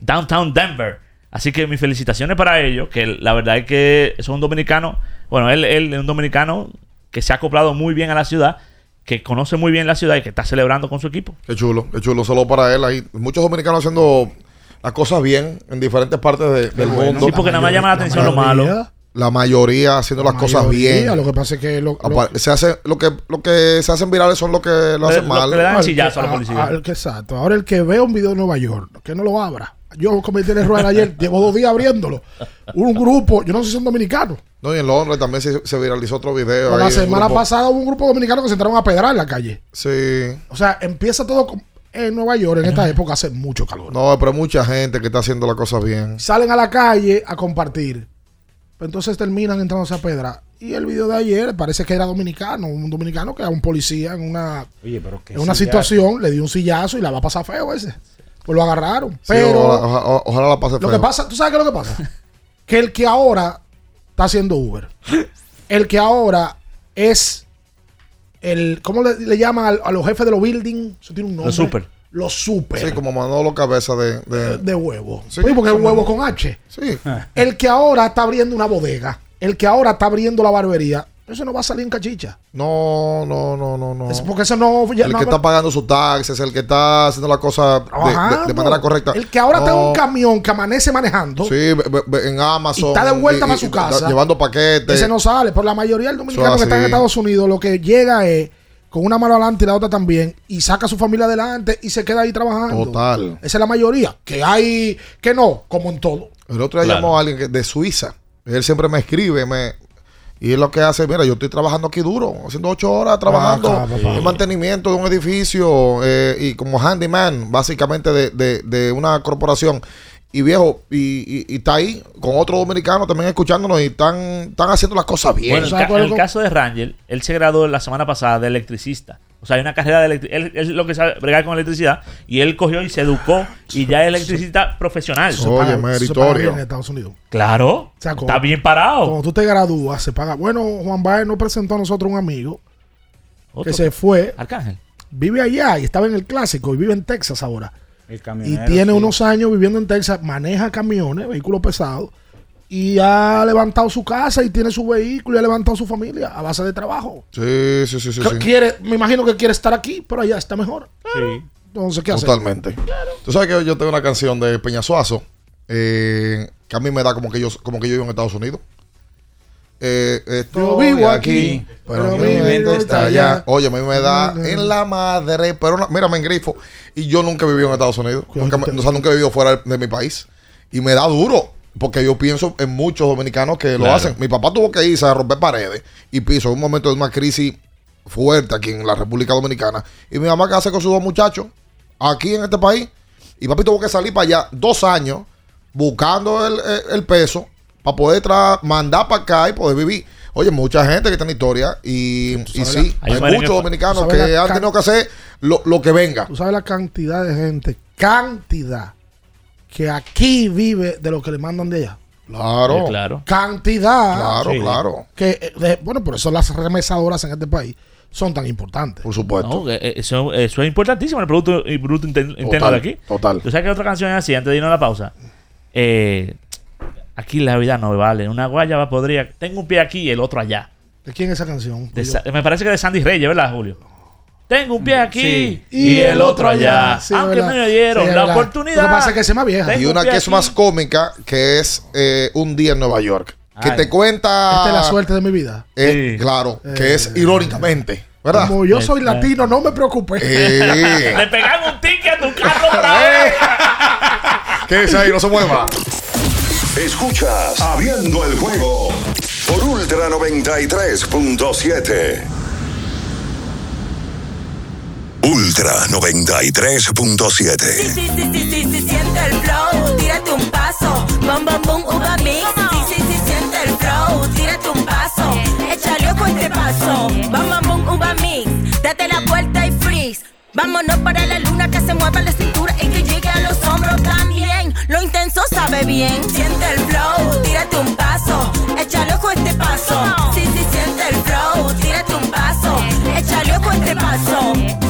Downtown Denver. Así que mis felicitaciones para ellos, que la verdad es que son un dominicano, bueno, él, él es un dominicano que se ha acoplado muy bien a la ciudad, que conoce muy bien la ciudad y que está celebrando con su equipo. Qué chulo, qué chulo. Solo para él. Hay muchos dominicanos haciendo las cosas bien en diferentes partes de- del bueno. mundo. Sí, porque nada más llama la atención lo malo. La mayoría haciendo las cosas bien. Lo que pasa es que lo, lo- se hace, lo, que, lo que se hacen virales son los que lo hacen mal. al que- a- al que- exacto. Ahora el que vea un video de Nueva York, que no lo abra. Yo cometí el error ayer, llevo dos días abriéndolo. Un grupo, yo no sé si son dominicanos. No, y en Londres también se, se viralizó otro video. la ahí, semana pasada hubo un grupo dominicano que se entraron a pedrar en la calle. Sí. O sea, empieza todo con- en Nueva York, en esta época hace mucho calor. No, pero hay mucha gente que está haciendo las cosas bien. Salen a la calle a compartir. Entonces terminan entrándose a pedra. Y el video de ayer parece que era dominicano, un dominicano que a un policía en una, Oye, pero que en una situación le dio un sillazo y la va a pasar feo ese. Pues lo agarraron. Sí, Pero ojalá, ojalá- ojalá la pase lo feo. que pasa, ¿tú sabes qué es lo que pasa? que el que ahora está haciendo Uber, el que ahora es el, ¿cómo le, le llaman a, los jefes de los buildings? Eso tiene un nombre. Los super. Los super. Sí, como Manolo Cabeza de... De, de huevo. Sí, porque es huevo con H. Sí. El que ahora está abriendo una bodega, el que ahora está abriendo la barbería, eso no va a salir en cachicha. No, no, no, no, no. Es porque eso no. ya el no- que está pagando sus taxes, el que está haciendo la cosa de, de- de trabajando. manera correcta. El que ahora No. tiene un camión que amanece manejando, Sí, ve- ve- en Amazon. Y está de vuelta para su está casa. Llevando paquetes. ese no sale. Por la mayoría del dominicano que está en. Estados Unidos, lo que llega es con una mano adelante y la otra también, y saca a su familia adelante y se queda ahí trabajando. Total. Esa es la mayoría. Que hay, que no, como en todo. El otro día Claro. llamó a alguien que- de Suiza. Él siempre me escribe, me y es lo que hace, mira, yo estoy trabajando aquí duro, haciendo ocho horas trabajando Ah, en mantenimiento de un edificio eh, y como handyman, básicamente de, de- de una corporación. Y viejo, y, y- y está ahí con otro dominicano también escuchándonos y están, están haciendo las cosas bien. Bueno, en, ca- en el caso de Rangel, él se graduó la semana pasada de electricista. O sea, hay una carrera de electricidad. Él, él es lo que sabe bregar con electricidad. Y él cogió y se educó. Y ya es electricista profesional. Paga bien en Estados Unidos. Claro. O sea, como- está bien parado. Cuando tú te gradúas, se paga. Bueno, Juan Baez nos presentó a nosotros un amigo Otro. que se fue. Arcángel. Vive allá y estaba en el clásico y vive en Texas ahora. El Y tiene sí. unos años viviendo en Texas, maneja camiones, vehículos pesados. Y ha levantado su casa y tiene su vehículo y ha levantado su familia a base de trabajo. Sí, sí, sí, sí. Quiere, me imagino que quiere estar aquí, pero allá está mejor. Sí. Entonces, ¿qué hacer? Totalmente. Tú sabes que yo tengo una canción de Peñasuazo eh, que a mí me da como que yo como que yo vivo en Estados Unidos. Eh, estoy Yo vivo aquí, pero pero mi mente está allá. allá. Oye, a mí me da en la madre, pero no- mira, me engrifo. Y yo nunca he vivido en Estados Unidos. Nunca, me- o sea, nunca he vivido fuera de mi país. Y me da duro. Porque yo pienso en muchos dominicanos que lo hacen. Mi papá tuvo que irse a romper paredes y piso en un momento de una crisis fuerte aquí en la República Dominicana. Y mi mamá que hace con sus dos muchachos aquí en este país. Y papi tuvo que salir para allá dos años buscando el, el- el peso para poder mandar para acá y poder vivir. Oye, mucha gente que está en historia y, y sí, la- hay muchos dominicanos ¿Tú que han tenido que hacer lo, lo que venga. Tú sabes la cantidad de gente, cantidad, que aquí vive de lo que le mandan de allá. Claro, Sí, claro. Cantidad. claro, Sí. claro. Que, eh, de- bueno, por eso las remesadoras en este país son tan importantes. Por supuesto. No, eh, eso, eso es importantísimo el producto, el producto inter- interno de aquí. Total. ¿Tú sabes qué otra canción es así? Antes de irnos a la pausa. Eh, aquí la vida no vale. Una guayaba podría. Tengo un pie aquí y el otro allá. ¿De quién es esa canción? De Sa- me parece que de Sandy Reyes, ¿verdad, Julio? Tengo un pie aquí Sí. y, el otro allá. Sí, Aunque verdad. me dieron Sí, la verdad. oportunidad. Lo que pasa es que se más vieja. Tengo Y un una que es aquí. más cómica, que es eh, Un día en Nueva York. Que Ay. te cuenta. Esta es la suerte de mi vida. eh, Sí. Claro, que es irónicamente. ¿Verdad? Como yo soy Eh, latino, no me preocupé. Eh, Le pegan un ticket a tu carro que es ahí, no se mueva. Escuchas Abriendo el juego por Ultra 93.7. Ultra 93.7. Sí, sí, sí, sí, sí, siente el flow, tírate un paso, bom, bom, bom, uva mix. Sí, sí, sí, siente el flow, tírate un paso, échale ojo este paso, bom, bom, bom, uva mix. Date la vuelta y freeze. Vámonos para la luna que se mueva la cintura y que llegue a los hombros también. Lo intenso sabe bien. Siente el flow, tírate un paso, échale ojo este paso. Sí, sí, siente el flow, tírate un paso, échale ojo este paso.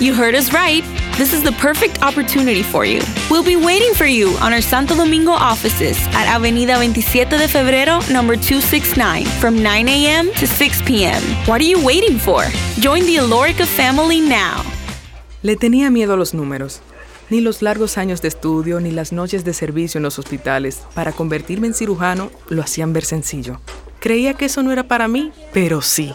You heard us right. This is the perfect opportunity for you. We'll be waiting for you on our Santo Domingo offices at Avenida 27 de Febrero, number 269, from 9 a.m. to 6 p.m. What are you waiting for? Join the Alorica family now. Le tenía miedo a los números. Ni los largos años de estudio ni las noches de servicio en los hospitales para convertirme en cirujano lo hacían ver sencillo. Creía que eso no era para mí, pero sí.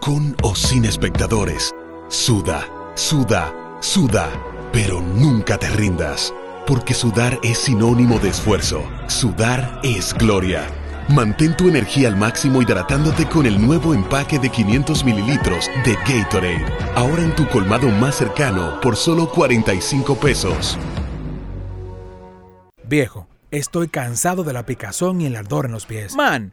con o sin espectadores, suda, suda, suda, pero nunca te rindas, porque sudar es sinónimo de esfuerzo, sudar es gloria. Mantén tu energía al máximo hidratándote con el nuevo empaque de 500 mililitros de Gatorade, ahora en tu colmado más cercano por solo 45 pesos. Viejo, estoy cansado de la picazón y el ardor en los pies. Man,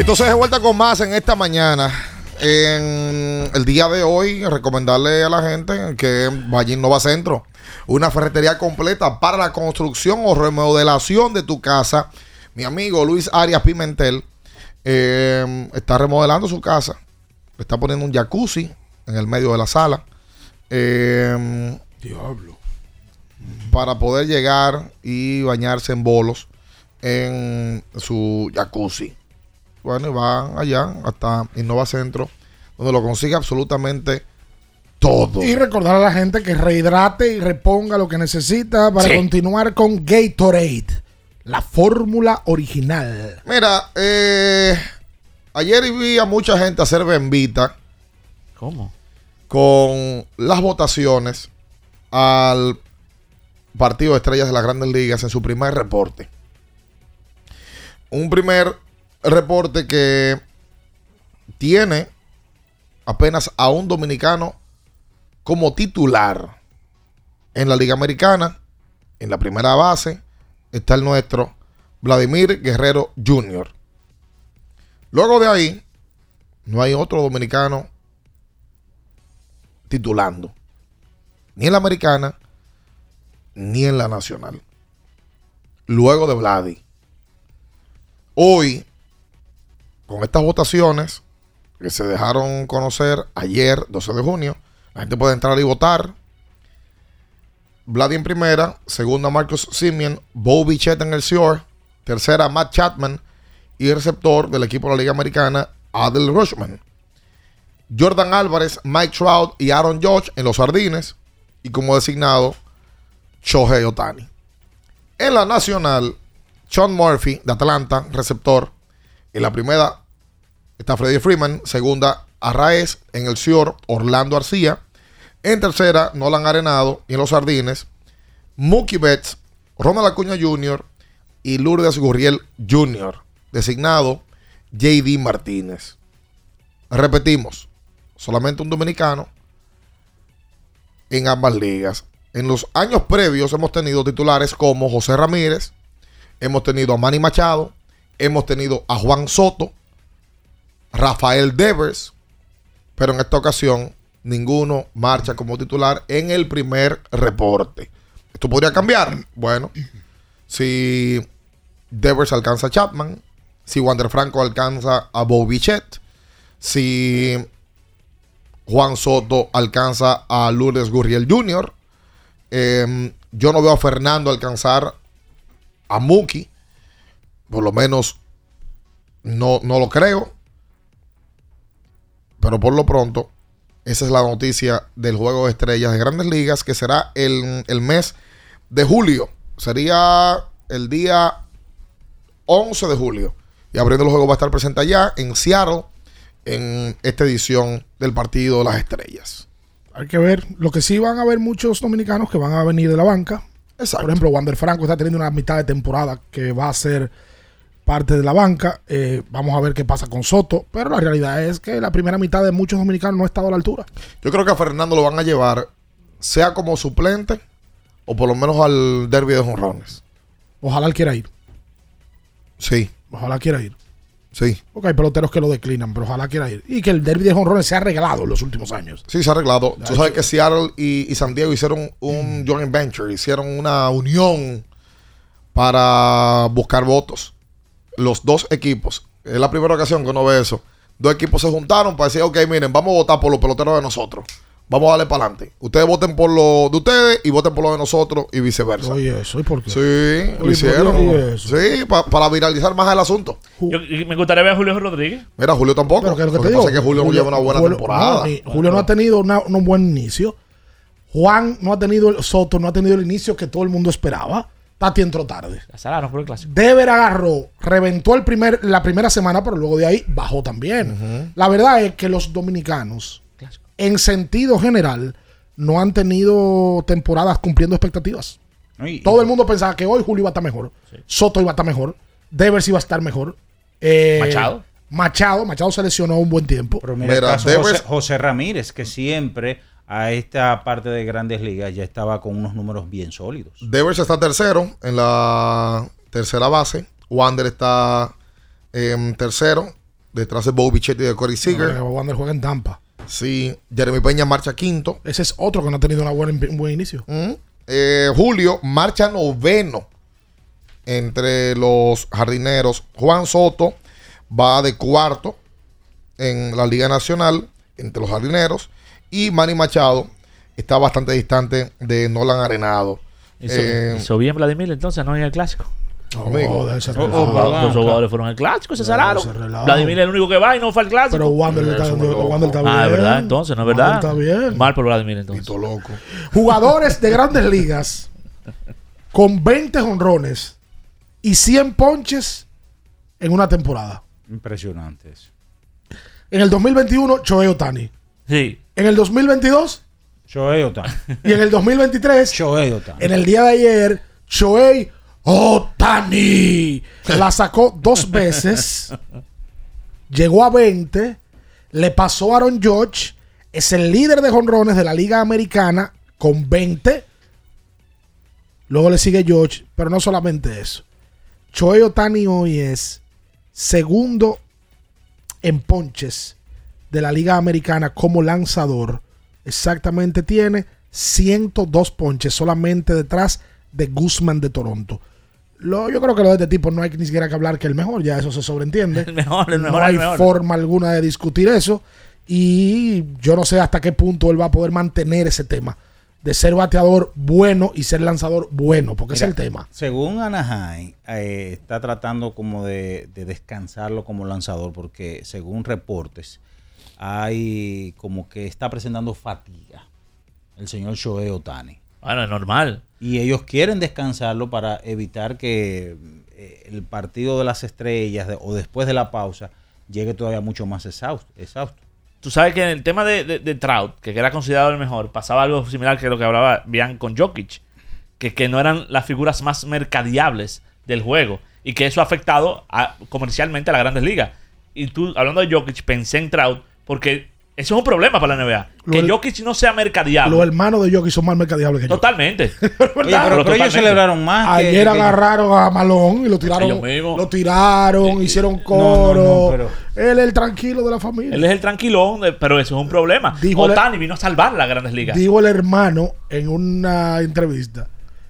Y entonces de vuelta con más en esta mañana. En el día de hoy, recomendarle a la gente que vaya a Innova Centro, una ferretería completa para la construcción o remodelación de tu casa. Mi amigo Luis Arias Pimentel eh, está remodelando su casa, está poniendo un jacuzzi en el medio de la sala. Eh, Diablo. Para poder llegar y bañarse en bolos en su jacuzzi. Bueno, y van allá hasta Innova Centro, donde lo consigue absolutamente todo. Y recordar a la gente que rehidrate y reponga lo que necesita para Sí. continuar con Gatorade, la fórmula original. Mira, eh, ayer vi a mucha gente hacer bembita. ¿Cómo? Con las votaciones al partido de estrellas de las grandes ligas en su primer reporte. Un primer reporte que tiene apenas a un dominicano como titular en la Liga Americana. En la primera base está el nuestro Vladimir Guerrero Jr. Luego de ahí, no hay otro dominicano titulando. Ni en la americana, ni en la nacional. Luego de Vladi. Hoy, con estas votaciones, que se dejaron conocer ayer, 12 de junio. La gente puede entrar y votar. Vlad en primera, segunda Marcus Simeon, Bo Bichette en el Sior, tercera Matt Chapman y receptor del equipo de la Liga Americana, Adel Rushman. Jordan Álvarez, Mike Trout y Aaron George en los Jardines y como designado Shohei Otani. En la nacional, Sean Murphy de Atlanta, receptor. En la primera está Freddie Freeman, segunda Arraez, en el Sior Orlando Arcía. En tercera, Nolan Arenado y en los Jardines, Mookie Betts, Ronald Acuña Jr. y Lourdes Gurriel Jr., designado JD Martínez. Repetimos, solamente un dominicano en ambas ligas. En los años previos hemos tenido titulares como José Ramírez, hemos tenido a Manny Machado, hemos tenido a Juan Soto, Rafael Devers, pero en esta ocasión ninguno marcha como titular en el primer reporte. Esto podría cambiar. Bueno, si Devers alcanza a Chapman, si Wander Franco alcanza a Bobichet, si Juan Soto alcanza a Lourdes Gurriel Jr., eh, yo no veo a Fernando alcanzar a Muki, por lo menos no, no lo creo, pero por lo pronto esa es la noticia del juego de estrellas de grandes ligas que será el, el mes de julio. Sería el día 11 de julio. Y abriendo el juego va a estar presente allá en Seattle en esta edición del partido de las estrellas. Hay que ver. Lo que sí van a haber muchos dominicanos que van a venir de la banca. Exacto. Por ejemplo, Wander Franco está teniendo una mitad de temporada que va a ser parte de la banca. Eh, vamos a ver qué pasa con Soto. Pero la realidad es que la primera mitad de muchos dominicanos no ha estado a la altura. Yo creo que a Fernando lo van a llevar, sea como suplente o por lo menos al derby de jonrones. Ojalá él quiera ir. Sí. Ojalá quiera ir. Sí. Porque hay peloteros que lo declinan, pero ojalá quiera ir. Y que el derby de jonrones se ha arreglado en los últimos años. Sí, se ha arreglado. Tú sabes hecho- que Seattle y, y San Diego hicieron un joint venture, hicieron una unión para buscar votos. Los dos equipos. Es la primera ocasión que uno ve eso. Dos equipos se juntaron para decir, ok, miren, vamos a votar por los peloteros de nosotros. Vamos a darle para adelante. Ustedes voten por lo de ustedes y voten por lo de nosotros y viceversa. Oye, eso, ¿y por qué? Sí, Oye, lo hicieron. Sí, pa- para viralizar más el asunto. Yo- y me gustaría ver a Julio Rodríguez. Mira, Julio tampoco. Pero que lo que Lo te que digo, pasa es que Julio, no lleva una buena Julio- temporada. no, Julio no ha tenido una- un buen inicio. Juan no ha tenido el Soto, no ha tenido el inicio que todo el mundo esperaba. Tati entró tarde. La el clásico. Dever agarró, reventó el primer, la primera semana, pero luego de ahí bajó también. La verdad es que los dominicanos, en sentido general, no han tenido temporadas cumpliendo expectativas. Todo el mundo pensaba que hoy Julio iba a estar mejor. Soto iba a estar mejor. Devers iba a estar mejor. Eh, Machado. Machado. Machado se lesionó un buen tiempo. Pero mira, José, José Ramírez, que siempre a esta parte de grandes ligas ya estaba con unos números bien sólidos. Devers está tercero en la tercera base. Wander está en tercero, detrás de Bobby Bichetti y de Corey Seager. Wander juega en Tampa. Sí, Jeremy Peña marcha quinto. Ese es otro que no ha tenido una buena, un buen inicio. Eh, Julio marcha noveno entre los jardineros. Juan Soto va de cuarto en la Liga Nacional entre los jardineros. Y Manny Machado está bastante distante de Nolan Arenado. Hizo, Eh, bien Vladimir entonces, no en el clásico. Amigo. Oh, oh, Los jugadores fueron al clásico, se salaron. Vladimir es el único que va y no fue al clásico. Pero Wander le está dando- Wander está Ah, es bien. verdad, entonces, no es verdad. está bien. Mal por Vladimir entonces. loco. Jugadores de grandes ligas con 20 honrones y 100 ponches en una temporada. Impresionante eso. En el 2021, Chohei Otani. Sí. En el 2022 Shohei Otani. y en el 2023, Shohei Otani. en el día de ayer, Chohei Otani la sacó dos veces, llegó a 20, le pasó a Aaron George, es el líder de jonrones de la Liga Americana con 20. Luego le sigue George, pero no solamente eso. Chohei Otani hoy es segundo en ponches de la Liga Americana como lanzador. Exactamente tiene 102 ponches, solamente detrás de Guzmán de Toronto. Lo, yo creo que lo de este tipo no hay ni siquiera que hablar que el mejor, ya eso se sobreentiende. El mejor, el mejor, no hay el mejor. forma alguna de discutir eso. Y yo no sé hasta qué punto él va a poder mantener ese tema de ser bateador bueno y ser lanzador bueno, porque Mira, es el tema. Según Anaheim, eh, está tratando como de, de descansarlo como lanzador, porque según reportes, hay como que está presentando fatiga el señor Shohei Otani. Bueno, es normal. Y ellos quieren descansarlo para evitar que eh, el partido de las estrellas o después de la pausa llegue todavía mucho más exhausto. exhausto. Tú sabes que en el tema de, de- de Trout, que era considerado el mejor, pasaba algo similar que lo que hablaba Bian con Jokic, que, que no eran las figuras más mercadiables del juego y que eso ha afectado a- comercialmente a las grandes ligas. Y tú, hablando de Jokic, pensé en Trout porque eso es un problema para la NBA. Lo que del- Jokic no sea mercadiable. Los hermanos de Jokic son más mercadeables que yo. Totalmente. Oye, pero, pero ellos celebraron más. Ayer que- agarraron a Malón y lo tiraron. Ellos mismos. Lo tiraron, hicieron no, coro. no, pero- Él es el tranquilo de la familia. Él es el tranquilón, de- pero eso es un problema. Dijo el- Otani vino a salvar las grandes ligas. Dijo el hermano en una entrevista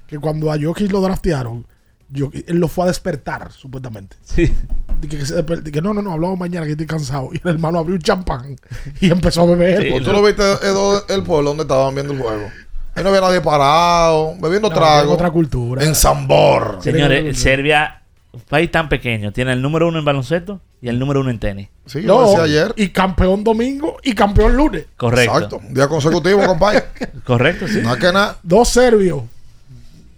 que cuando a Jokic lo draftearon, Jokic- él lo fue a despertar, supuestamente. Sí. Que, se desper- dije, no, no, no, hablamos mañana que estoy cansado. Y el hermano abrió un champán y empezó a beber. Pues ¿Tú lo viste Edo, el pueblo donde estaban viendo el juego? Ahí no había nadie parado, bebiendo No, trago. otra cultura. En Zambor. Señores, Serbia, un país tan pequeño, tiene el número uno en baloncesto y el número uno en tenis. Sí, No, Y campeón domingo y campeón lunes. Correcto. Exacto. Día consecutivo, compadre. Correcto, sí. No es que nada. Dos serbios.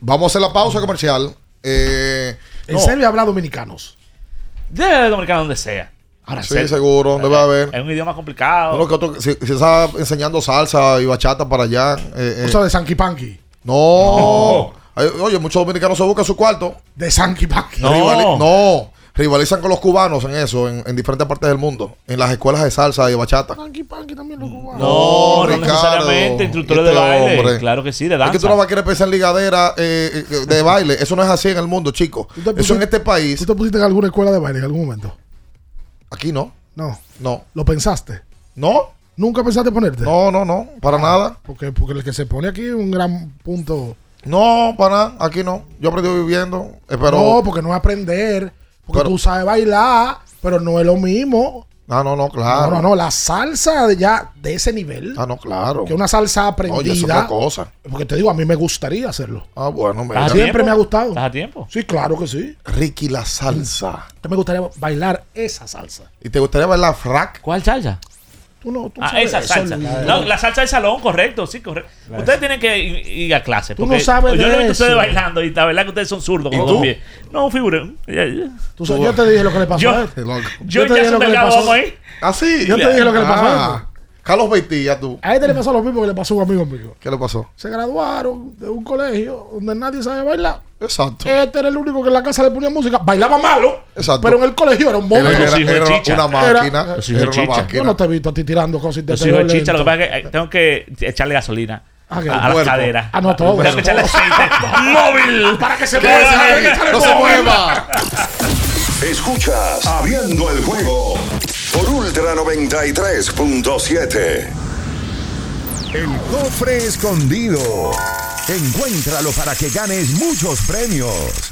Vamos a hacer la pausa comercial. Eh, En no. Serbia habla dominicanos. Debe haber dominicano donde sea. Ahora, Sí, seguro, debe haber. Es un idioma complicado. Uno que otro- si, si está enseñando salsa y bachata para allá. eh, eh. O sea, de Sanky Panky. No. Oye, muchos dominicanos se buscan su cuarto. De Sanky Panky. No. Rivalizan con los cubanos en eso, en, en diferentes partes del mundo. En las escuelas de salsa y de bachata. Sanky Panky también lo cubanos. No, no Ricardo, necesariamente instructores de este baile. hombre. Claro que sí, de Es danza. que tú no vas a querer pensar en ligadera eh, eh, de baile. Eso no es así en el mundo, chicos. Eso en este país. ¿Tú te pusiste en alguna escuela de baile en algún momento? Aquí no. No. No. ¿Lo pensaste? No. ¿Nunca pensaste ponerte? No, no, no. Para nada. Porque, porque el que se pone aquí es un gran punto. No, para nada. Aquí no. Yo aprendí viviendo. eh, pero. No, porque no es aprender. Porque Pero- tú sabes bailar, pero no es lo mismo. Ah, no, no, claro. No, no, no. La salsa de ya de ese nivel. Ah, no, claro. Que una salsa Oye, es aprendida. otra cosa. Porque te digo, a mí me gustaría hacerlo. Ah, bueno, mira. Siempre me ha gustado. ¿Estás a tiempo? Sí, claro que sí. Ricky la salsa. Que me gustaría bailar esa salsa. ¿Y te gustaría bailar frac? ¿Cuál salsa? Tú no, tú Ah, sabes esa salsa. No, la salsa del salón, correcto, sí, correcto. Ustedes tienen que ir, ir a clase. Tú no sabes Yo de lo he visto a ustedes bailando y la verdad que ustedes son zurdos ¿Y con tú? los pies. No, figure. Ya, ya. Tú sabes, yo te dije lo que le pasó Yo- a él. Yo, te dije lo que le pasó. ¿Ah, sí? Yo te dije lo que le pasó a Ah, Carlos Beitía, tú. A este le pasó lo mismo que le pasó a un amigo mío. ¿Qué le pasó? Se graduaron de un colegio donde nadie sabe bailar. Exacto. Este era el único que en la casa le ponía música. Bailaba malo, Exacto. pero en el colegio era un monstruo. era, era Chicha. una máquina. Era- Era una Chicha. Yo máquina. no te he visto a ti tirando cosas y te Yo soy de chicha, lo que pasa es que tengo que echarle gasolina Ah, a, a las cuerpo. caderas. Ah, no, todo. Tengo que echarle aceite móvil. Para que se ¿Qué mueva. ¡No se mueva! Escuchas Abriendo el juego por Ultra 93.7. El cofre escondido. Encuéntralo para que ganes muchos premios.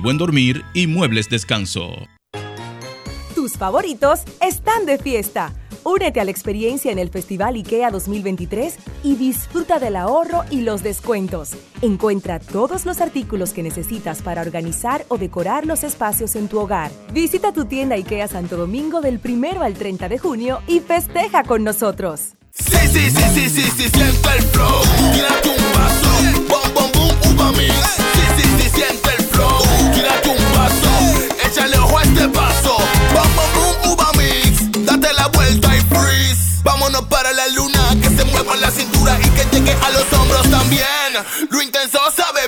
buen dormir y muebles descanso. Tus favoritos están de fiesta. Únete a la experiencia en el Festival IKEA 2023 y disfruta del ahorro y los descuentos. Encuentra todos los artículos que necesitas para organizar o decorar los espacios en tu hogar. Visita tu tienda IKEA Santo Domingo del 1 al 30 de junio y festeja con nosotros. Sí, sí, sí, sí, sí, sí, siente el flow. Tírate un paso. Bom, bom, boom, uva mix. Sí, sí, sí, siente el. Tírate un paso. Échale ojo a este paso. Bom, boom, uva mix. Date la vuelta y freeze. Vámonos para la luna. Que se mueva la cintura y que llegue a los hombros también. Lo intenso sabe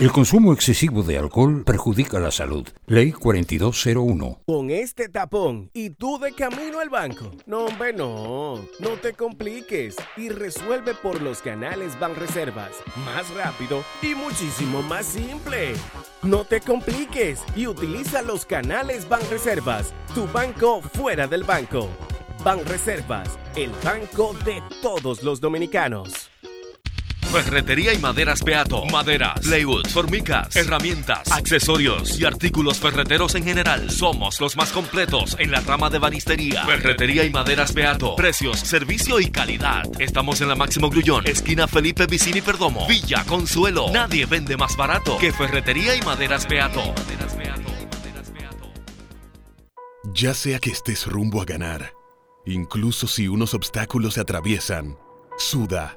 El consumo excesivo de alcohol perjudica la salud. Ley 4201. Con este tapón y tú de camino al banco. No, hombre, no. No te compliques y resuelve por los canales Banreservas. Más rápido y muchísimo más simple. No te compliques y utiliza los canales Banreservas. Tu banco fuera del banco. Banreservas, el banco de todos los dominicanos. Ferretería y maderas Beato. Maderas, plywood, formicas, herramientas, accesorios y artículos ferreteros en general. Somos los más completos en la rama de banistería. Ferretería y maderas Beato. Precios, servicio y calidad. Estamos en la Máximo Grullón, esquina Felipe Vicini Perdomo, Villa Consuelo. Nadie vende más barato que Ferretería y maderas Beato. Ya sea que estés rumbo a ganar, incluso si unos obstáculos se atraviesan, suda,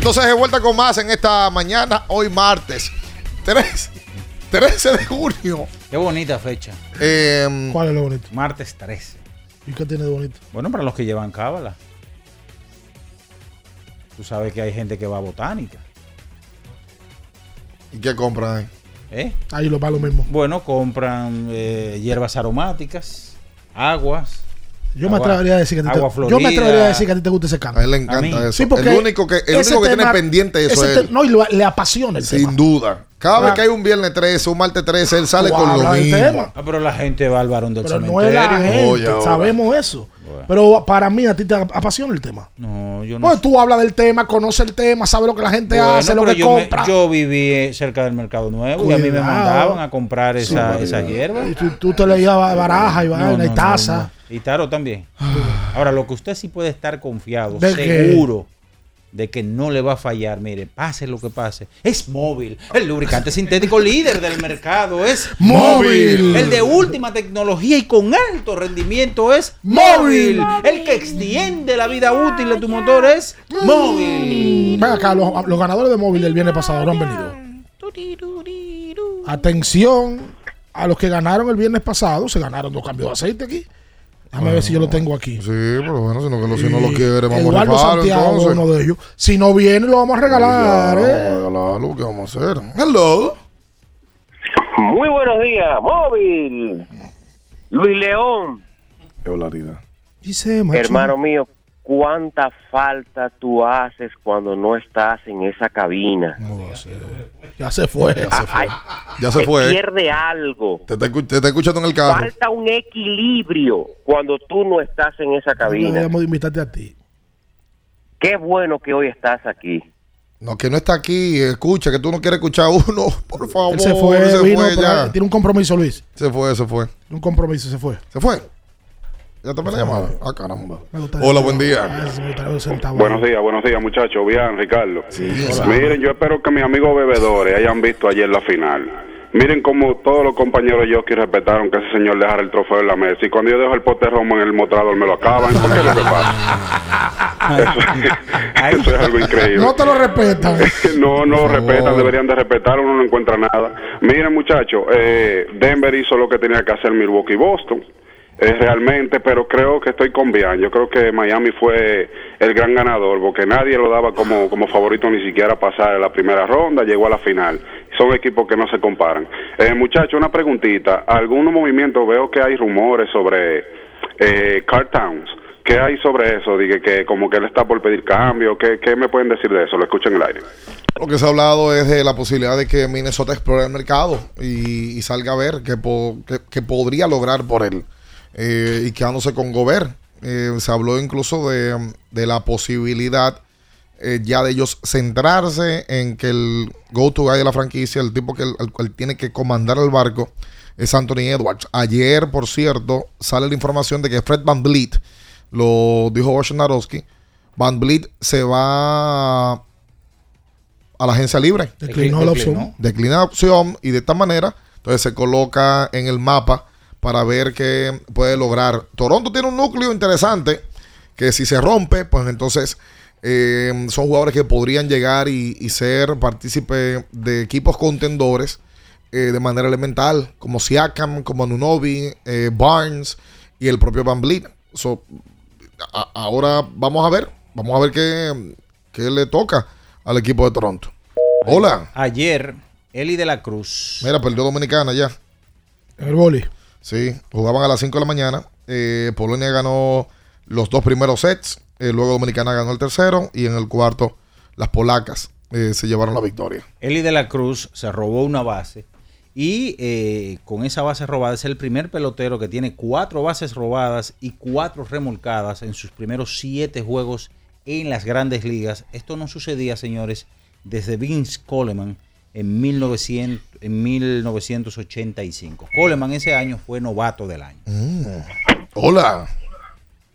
Entonces de vuelta con más en esta mañana, hoy martes 3, 13 de junio. Qué bonita fecha. Eh, ¿Cuál es lo bonito? Martes 13. ¿Y qué tiene de bonito? Bueno, para los que llevan cábala. Tú sabes que hay gente que va a botánica. ¿Y qué compran ahí? ¿Eh? Ahí lo va lo mismo. Bueno, compran eh, hierbas aromáticas, aguas. Yo me atrevería a decir que a ti agua te, yo me Florida. atrevería a decir que a ti te gusta ese canto. A él le encanta eso. Sí, porque el único que, el único que tiene pendiente eso es él. No, y lo- le apasiona el Sin tema. duda. Cada vez que hay un viernes 13, un martes 13, él sale con lo mismo. tema. Ah, pero la gente va al varón del Pero no cementerio. es la gente, Oye, ahora. sabemos eso. Pero para mí, a ti te apasiona el tema. No, yo no. Pues tú hablas del tema, conoces el tema, sabes lo que la gente Bueno, hace, lo que yo, me- compra. yo viví eh, cerca del Mercado Nuevo y a mí me mandaban a comprar esa, Sí, esa hierba. Y tú, tú te leías baraja y No, no, y no, taza. Y taro también. Ahora, lo que usted sí puede estar confiado, ¿De qué? seguro, de que no le va a fallar, mire, pase lo que pase, es móvil. El lubricante sintético líder del mercado es Móvil. El de última tecnología y con alto rendimiento es Móvil. móvil. El que extiende la vida útil de tu motor es móvil. Ven acá, los, los ganadores de móvil del viernes pasado no han venido. Atención a los que ganaron el viernes pasado. Se ganaron dos cambios de aceite aquí. Déjame ver si yo lo tengo aquí. Sí, pero bueno, si no, que lo, si no lo quiere, vamos a Eduardo rifarlo, Santiago, entonces. uno de ellos. Si no viene, lo vamos a regalar. Ya, ¿eh? vamos a regalarlo, ¿qué vamos a hacer? Hello. Muy buenos días, móvil. Luis León, Qué. Dice, macho. hermano mío, cuánta falta tú haces cuando no estás en esa cabina. Ya se fue. Ya se fue. Ya se Se fue. pierde algo. Te está, te está escuchando en el carro. Falta un equilibrio cuando tú no estás en esa cabina. De invitarte a ti. Qué bueno que hoy estás aquí. No, que no está aquí. Escucha, que tú no quieres escuchar a uno. Por favor. Él se fue, se vino, fue ya. tiene un compromiso, Luis. Se fue, se fue. Un compromiso, se fue. ¿Se fue? ¿Ya te me la llamada? Ah, caramba. Hola, buen día. Buenos días, buenos días muchachos. Bien, Ricardo. Miren, yo espero que mis amigos bebedores hayan visto ayer la final. Miren cómo todos los compañeros de jockey respetaron que ese señor dejara el trofeo en la mesa. Y cuando yo dejo el pote romo en el mostrador me lo acaban. ¿Por qué es lo que pasa? Eso, eso es algo increíble. No te lo respetan. No, no lo respetan, deberían de respetar, uno no encuentra nada. Miren muchachos, eh, Denver hizo lo que tenía que hacer Milwaukee y Boston, eh, realmente, pero creo que estoy con Bian. Yo creo que Miami fue el gran ganador, porque nadie lo daba como, como favorito ni siquiera pasar a la primera ronda, llegó a la final. Son equipos que no se comparan. Eh, muchachos, una preguntita, algunos movimientos, veo que hay rumores sobre eh, Carl Towns. ¿Qué hay sobre eso? Dije que como que él está por pedir cambio. ¿Qué, ¿Qué me pueden decir de eso? Lo escucho en el aire. Lo que se ha hablado es de la posibilidad de que Minnesota explore el mercado y, y salga a ver qué, po- qué- qué podría lograr por él. Eh, y quedándose con Gobert. Eh, se habló incluso de, de la posibilidad eh, ya de ellos centrarse en que el go-to guy de la franquicia, el tipo que el, el cual tiene que comandar el barco, es Anthony Edwards. Ayer, por cierto, sale la información de que Fred Van Vliet, lo dijo Wojnarowski, Van Vliet se va a la agencia libre. Declinó la opción. Declina la opción y de esta manera, entonces se coloca en el mapa para ver qué puede lograr. Toronto tiene un núcleo interesante que si se rompe, pues entonces eh, son jugadores que podrían llegar y, y ser partícipe de equipos contendores eh, de manera elemental, como Siakam, como Anunobi, eh, Barnes y el propio Van Vliet. So, a- ahora vamos a ver, vamos a ver qué, qué le toca al equipo de Toronto. Hola. Ayer, Eli de la Cruz. Mira, perdió Dominicana ya. El boli. Sí, jugaban a las 5 de la mañana. Eh, Polonia ganó los dos primeros sets. eh, luego Dominicana ganó el tercero. Y en el cuarto, las polacas eh, se llevaron la victoria. Eli de la Cruz se robó una base y eh, con esa base robada es el primer pelotero que tiene cuatro bases robadas y cuatro remolcadas en sus primeros siete juegos en las grandes ligas. Esto no sucedía, señores, desde Vince Coleman en, 1900, en 1985. Coleman ese año fue novato del año. Hola.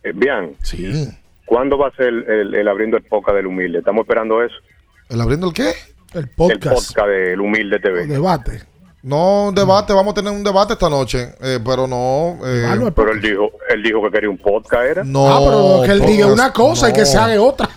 Eh, bien. Sí. ¿Cuándo va a ser el, el- el abriendo el podcast del humilde? Estamos esperando eso. ¿El abriendo el qué? El El podcast. podcast del humilde TV. Debate. No, un debate, vamos a tener un debate esta noche, eh, pero no. eh, Pero él dijo, él dijo que quería un podcast, ¿era? No, ah, pero que él diga una cosa y que se haga otra.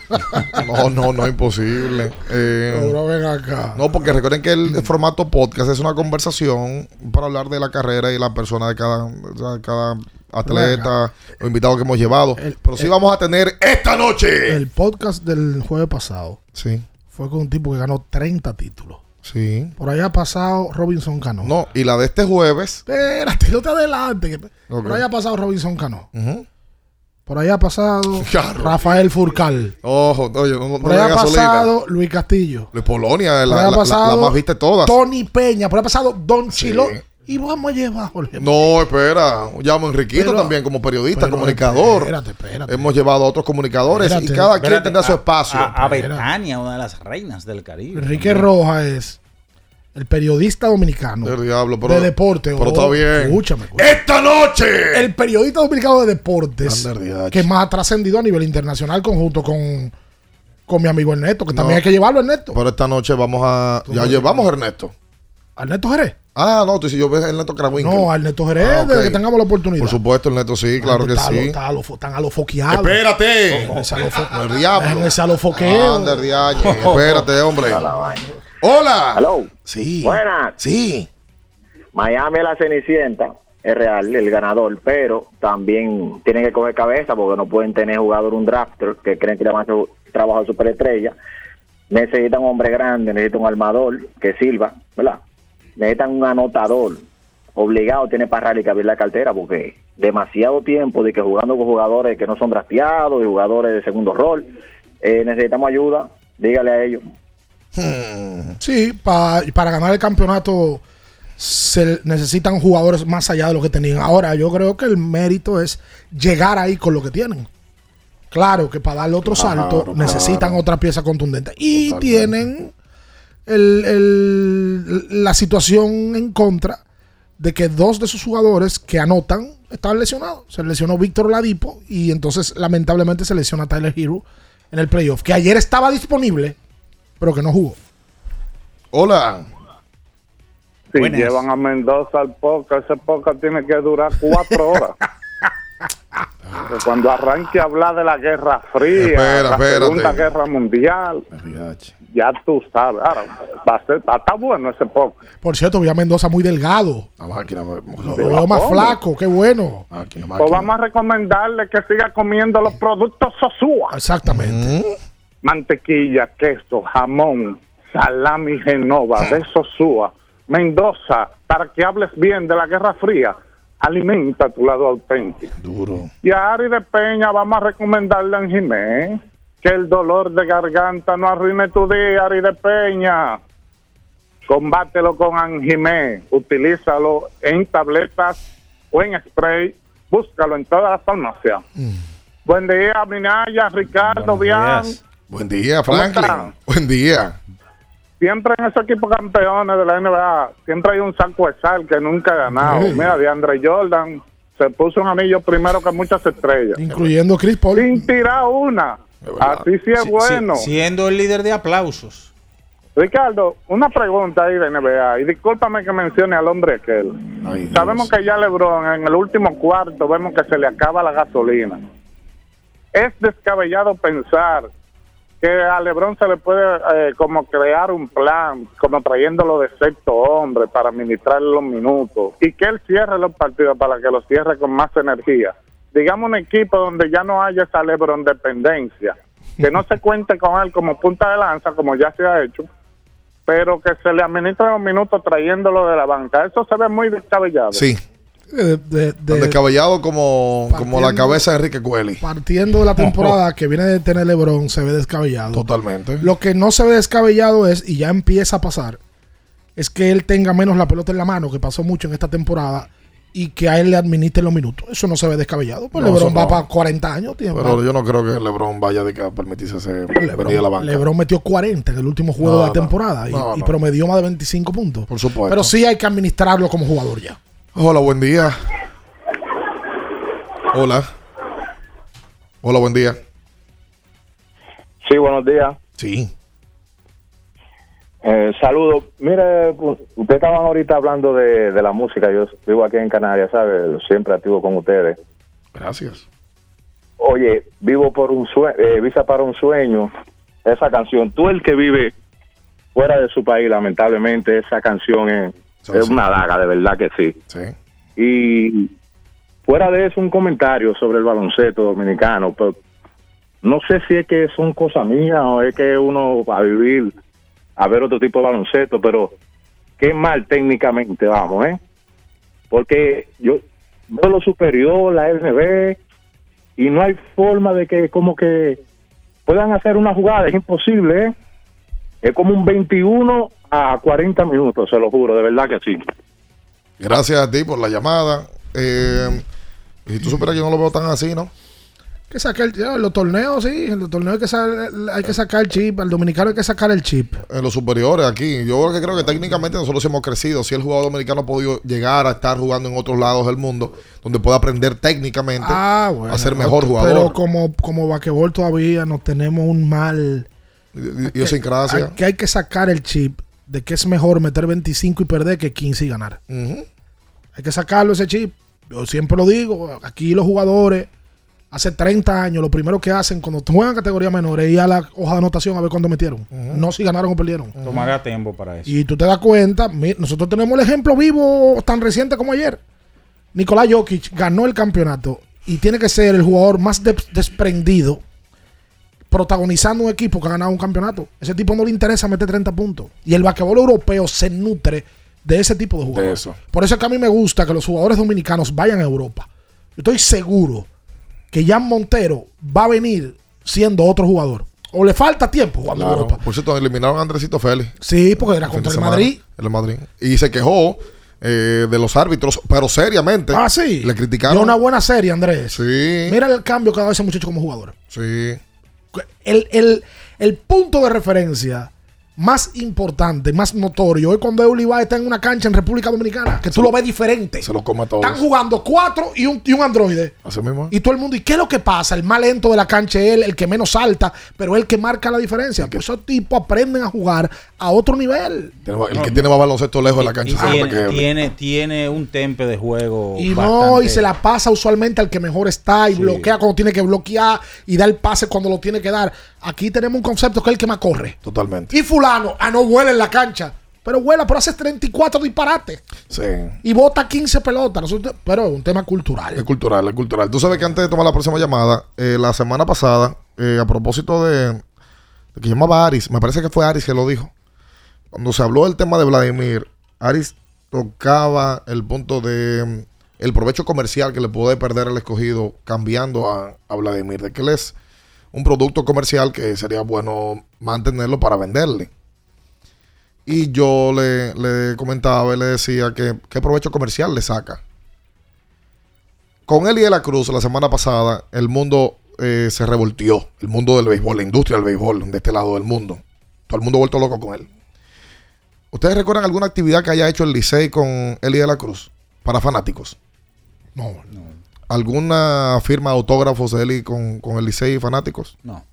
No, no, no, imposible. Eh, Pero ven acá. No, porque recuerden que el formato podcast es una conversación para hablar de la carrera y la persona de cada, de cada atleta o invitado que hemos llevado. Pero sí vamos a tener esta noche. El podcast del jueves pasado Sí, fue con un tipo que ganó 30 títulos. Sí. Por allá ha pasado Robinson Cano. No, y la de este jueves. Espérate, no te adelante. que- Ok. Por allá ha pasado Robinson Cano. Por allá ha pasado. Rafael Furcal. Ojo, oye, no, no Por dé ha gasolina. pasado Luis Castillo. De Polonia, la, la- la- la más vista de todas. Tony Peña. Por allá ha pasado Don Chilo. Y vamos a llevar, Jorge. No, espera. Llamo a Enriquito Pero- también como periodista, pero comunicador. espérate, espérate. Hemos llevado a otros comunicadores y Espérate. cada quien tendrá su a- espacio. A, a Betania, una de las reinas del Caribe. Enrique Rojas es el periodista dominicano Del diablo, pero- de deporte. pero Oh, está bien. Escúchame. escúchame. ¡Esta noche! El periodista dominicano de deportes Ander que más ha trascendido a nivel internacional conjunto con, con mi amigo Ernesto, que No. también hay que llevarlo, Ernesto. Pero esta noche vamos a. Ya llevamos a Ernesto. Ernesto Jerez. Ah, no, tú dices yo veo a Ernesto Krawinkel. No, Ernesto Jerez, Ah, que tengamos la oportunidad. Por supuesto, Ernesto sí, claro que Está a lo- sí. está a lo fo- Están a lo foqueado. Espérate. A El diablo. déjense a lo foqueo. Espérate, hombre. Hola. Hello. Sí. Buenas. Sí. Miami es la Cenicienta, es real, el ganador, pero también tienen que coger cabeza porque no pueden tener jugador un drafter que creen que le van a hacer trabajo de superestrella. Necesitan un hombre grande, necesitan un armador que sirva, ¿verdad? Necesitan un anotador. Obligado tiene para y que abrir la cartera porque demasiado tiempo de que jugando con jugadores que no son drafteados y jugadores de segundo rol. Eh, necesitamos ayuda, dígale a ellos. Sí, pa- y para ganar el campeonato se necesitan jugadores más allá de lo que tenían. Ahora, yo creo que el mérito es llegar ahí con lo que tienen. Claro que para darle otro Claro, salto claro. necesitan otra pieza contundente. Y tienen el- el- la situación en contra de que dos de sus jugadores que anotan estaban lesionados. Se lesionó Víctor Ladipo y entonces lamentablemente se lesiona Tyler Hero en el playoff, que ayer estaba disponible, pero que no jugó. Hola. Si Buenas. llevan a Mendoza al podcast, ese podcast tiene que durar cuatro horas. Porque Cuando arranque a hablar de la Guerra Fría, Espera, la espérate. Segunda Guerra Mundial, ya tú sabes. Ahora, va a ser, está bueno ese podcast. Por cierto, vi a Mendoza muy delgado. La máquina. Lo veo más flaco, qué bueno. Pues vamos a recomendarle que siga comiendo los productos Sosúa. Exactamente. Mantequilla, queso, jamón, salami genova, de Sosúa, Mendoza, para que hables bien de la Guerra Fría. Alimenta tu lado auténtico. Duro. Y a Ari de Peña vamos a recomendarle a Jiménez que el dolor de garganta no arruine tu día, Ari de Peña. Combátelo con Anjimé, utilízalo en tabletas o en spray, búscalo en todas las farmacias. Buen día, Minaya, Ricardo, Bian. Buen día, ¿Cómo Franklin. Buen día. Siempre en esos equipos campeones de la NBA, siempre hay un saco de sal que nunca ha ganado. Mira, de Andre Jordan se puso un anillo primero que muchas estrellas. Incluyendo Chris Paul. Sin tirar una. Así sí es Si- bueno. si- siendo el líder de aplausos. Ricardo, una pregunta ahí de NBA. Y discúlpame que mencione al hombre aquel. Sabemos que ya LeBron en el último cuarto vemos que se le acaba la gasolina. Es descabellado pensar que a LeBron se le puede eh, como crear un plan, como trayéndolo de sexto hombre para administrarle los minutos y que él cierre los partidos para que los cierre con más energía. Digamos un equipo donde ya no haya esa LeBron dependencia, que no se cuente con él como punta de lanza, como ya se ha hecho, pero que se le administren los minutos trayéndolo de la banca. Eso se ve muy descabellado. Sí. De- de- de- Tan descabellado como, como la cabeza de Enrique Cueli. partiendo de la temporada que viene de tener LeBron, se ve descabellado. Totalmente. Lo que no se ve descabellado es, y ya empieza a pasar, es que él tenga menos la pelota en la mano, que pasó mucho en esta temporada, y que a él le administren los minutos. Eso no se ve descabellado. Pues No, LeBron va no. para 40 años. tiene- Pero yo no creo que LeBron vaya de que a permitirse la banca. LeBron metió 40 en el último juego No, de la no. temporada y, No, y promedió más de 25 puntos. Por supuesto. Pero sí hay que administrarlo como jugador ya. Hola, buen día. Hola. Hola, buen día. Sí, buenos días. Sí. Eh, saludos. Mire, ustedes estaban ahorita hablando de, de la música. Yo vivo aquí en Canarias, ¿sabes? Siempre activo con ustedes. Gracias. Oye, vivo por un sueño, visa para un sueño. Esa canción, tú el que vive fuera de su país, lamentablemente, esa canción es, es una daga, de verdad que sí. Sí. Y fuera de eso, un comentario sobre el baloncesto dominicano. Pero no sé si es que son cosas mías o es que uno va a vivir a ver otro tipo de baloncesto, pero qué mal técnicamente vamos, ¿eh? Porque yo veo lo superior, la LNB, y no hay forma de que como que puedan hacer una jugada, es imposible, ¿eh? Es como un 21 a 40 minutos, se lo juro, de verdad que sí. Gracias a ti por la llamada. Eh, y si tú supieras yo no lo veo tan así, ¿no? Que sacar el, los torneos, sí. En los torneos hay que, sa- hay que sacar el chip. Al dominicano hay que sacar el chip. En los superiores aquí. Yo creo que creo que técnicamente nosotros hemos crecido. Si el jugador dominicano ha podido llegar a estar jugando en otros lados del mundo, donde pueda aprender técnicamente Ah, bueno. a ser mejor Pero jugador. como, como vaquebol todavía nos tenemos un mal... Idiosincrasia. Hay, que hay que sacar el chip de que es mejor meter 25 y perder que 15 y ganar. Hay que sacarlo ese chip. Yo siempre lo digo, aquí los jugadores hace 30 años lo primero que hacen cuando juegan categoría menor es ir a la hoja de anotación a ver cuándo metieron. No si ganaron o perdieron. Tomará tiempo para eso. Y tú te das cuenta, nosotros tenemos el ejemplo vivo tan reciente como ayer. Nicolás Jokic ganó el campeonato y tiene que ser el jugador más de- desprendido protagonizando un equipo que ha ganado un campeonato. Ese tipo no le interesa meter 30 puntos. Y el basquetbol europeo se nutre de ese tipo de jugadores. eso. Por eso es que a mí me gusta que los jugadores dominicanos vayan a Europa. estoy seguro que Jan Montero va a venir siendo otro jugador. O le falta tiempo jugando Claro. Europa. Por cierto, eliminaron a Andresito Félix. Sí, porque era contra el Madrid. El Madrid. Y se quejó eh, de los árbitros, pero seriamente. Ah, sí. Le criticaron. Dio una buena serie, Andrés. Sí. Mira el cambio que ha dado ese muchacho como jugador. Sí. El, el- el punto de referencia más importante, más notorio, es cuando Euliva está en una cancha en República Dominicana, que tú lo ves diferente. Se lo come a todos. Están jugando cuatro y un, y un androide. Así mismo. Y todo el mundo, ¿y qué es lo que pasa? El más lento de la cancha es él, el que menos salta, pero él que marca la diferencia. Pues esos tipos aprenden a jugar a otro nivel. Tiene- El que tiene más baloncesto lejos de la cancha. tiene, que- tiene, tiene un tempe de juego. Y no, y se la pasa usualmente al que mejor está y Sí. bloquea cuando tiene que bloquear y da el pase cuando lo tiene que dar. Aquí tenemos un concepto que es el que más corre. Totalmente. Y fulano, ah, no vuela en la cancha. Pero vuela, pero hace 34 disparates. Sí. Y bota 15 pelotas. Pero es un tema cultural. Es cultural, es cultural. Tú sabes que antes de tomar la próxima llamada, eh, la semana pasada, eh, a propósito de, de que llamaba Aris, me parece que fue Aris que lo dijo. Cuando se habló del tema de Vladimir, Aris tocaba el punto de mm, el provecho comercial que le puede perder el escogido cambiando a, a Vladimir, de que él es un producto comercial que sería bueno mantenerlo para venderle. Y yo le, le comentaba y le decía que qué provecho comercial le saca. Con y de la Cruz la semana pasada, el mundo eh, se revoltió. El mundo del béisbol, la industria del béisbol de este lado del mundo. Todo el mundo vuelto loco con él. ¿Ustedes recuerdan alguna actividad que haya hecho el Licey con Eli de la Cruz? Para fanáticos. No, ¿Alguna firma de autógrafos de Eli con, con el Licey y fanáticos? No.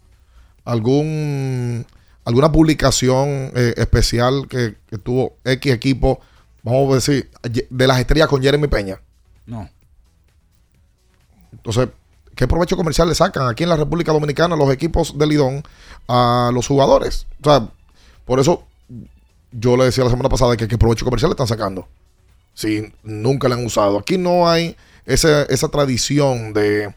¿Algún, ¿Alguna publicación eh, especial que, que tuvo X equipo, vamos a decir, de las estrellas con Jeremy Peña? No. Entonces, ¿qué provecho comercial le sacan aquí en la República Dominicana los equipos de Lidón a los jugadores? O sea, por eso yo le decía la semana pasada que qué provecho comercial le están sacando. Si nunca le han usado. Aquí no hay esa, esa tradición de,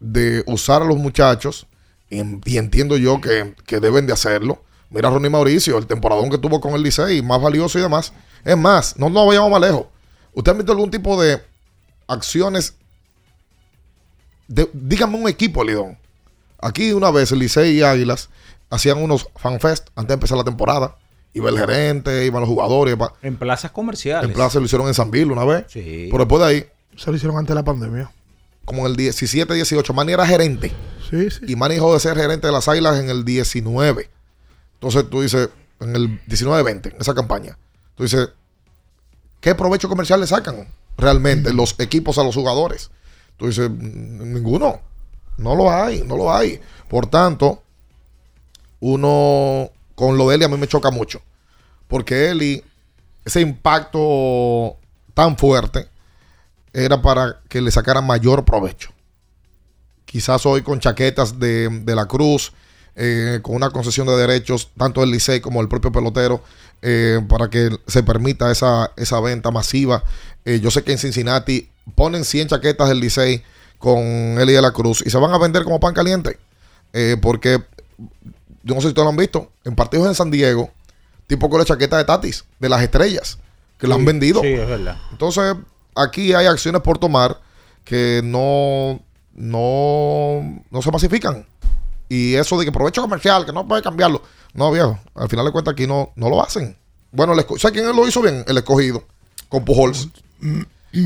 de usar a los muchachos y, en- y entiendo yo que, que deben de hacerlo. Mira a Ronnie Mauricio, el temporadón que tuvo con el Licey, más valioso y demás. Es más, no nos vayamos más lejos. ¿Usted ha visto algún tipo de acciones de- dígame un equipo, Lidón. Aquí una vez el Licey y Águilas hacían unos fanfest antes de empezar la temporada. Iba el gerente, iban los jugadores. iba- En plazas comerciales. en plaza lo hicieron en San Bill una vez. Sí. Pero después de ahí, Se lo hicieron antes de la pandemia. como en el 17, 18, Manny era gerente. Sí, sí. Y Manny dejó de ser gerente de las Águilas en el 19. Entonces tú dices, en el 19-20, en esa campaña. Tú dices, ¿qué provecho comercial le sacan realmente los equipos a los jugadores? Tú dices, "Mm, ninguno. No lo hay, no lo hay. Por tanto, uno con lo de Eli a mí me choca mucho. Porque Eli, ese impacto tan fuerte, era para que le sacaran mayor provecho. Quizás hoy con chaquetas de, de la Cruz, eh, con una concesión de derechos, tanto del Licey como el propio pelotero, eh, para que se permita esa, esa venta masiva. Eh, yo sé que en Cincinnati ponen 100 chaquetas del Licey con Eli de la Cruz y se van a vender como pan caliente. Porque, yo no sé si ustedes lo han visto, en partidos en San Diego, tipo con la chaqueta de Tatis, de las estrellas, que la han vendido. Sí, es verdad. Entonces, aquí hay acciones por tomar que no, no, no se pacifican. Y eso de que provecho comercial, que no puede cambiarlo. No, viejo. Al final de cuentas, aquí no, no lo hacen. Bueno, el ¿sabes quién lo hizo bien? El escogido. Con Pujols.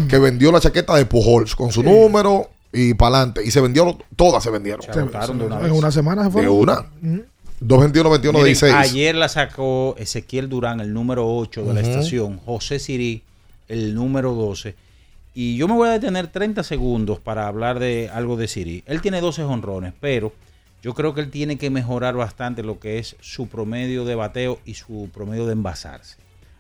que vendió la chaqueta de Pujols con su número y para adelante. Y se vendieron, todas se vendieron. Se agotaron de una En vez. una semana se fue. De una. 221 21 Miren, 16. Ayer la sacó Ezequiel Durán, el número 8 de la estación, José Sirí, el número 12. Y yo me voy a detener 30 segundos para hablar de algo de Sirí. Él tiene 12 honrones, pero yo creo que él tiene que mejorar bastante lo que es su promedio de bateo y su promedio de envasarse.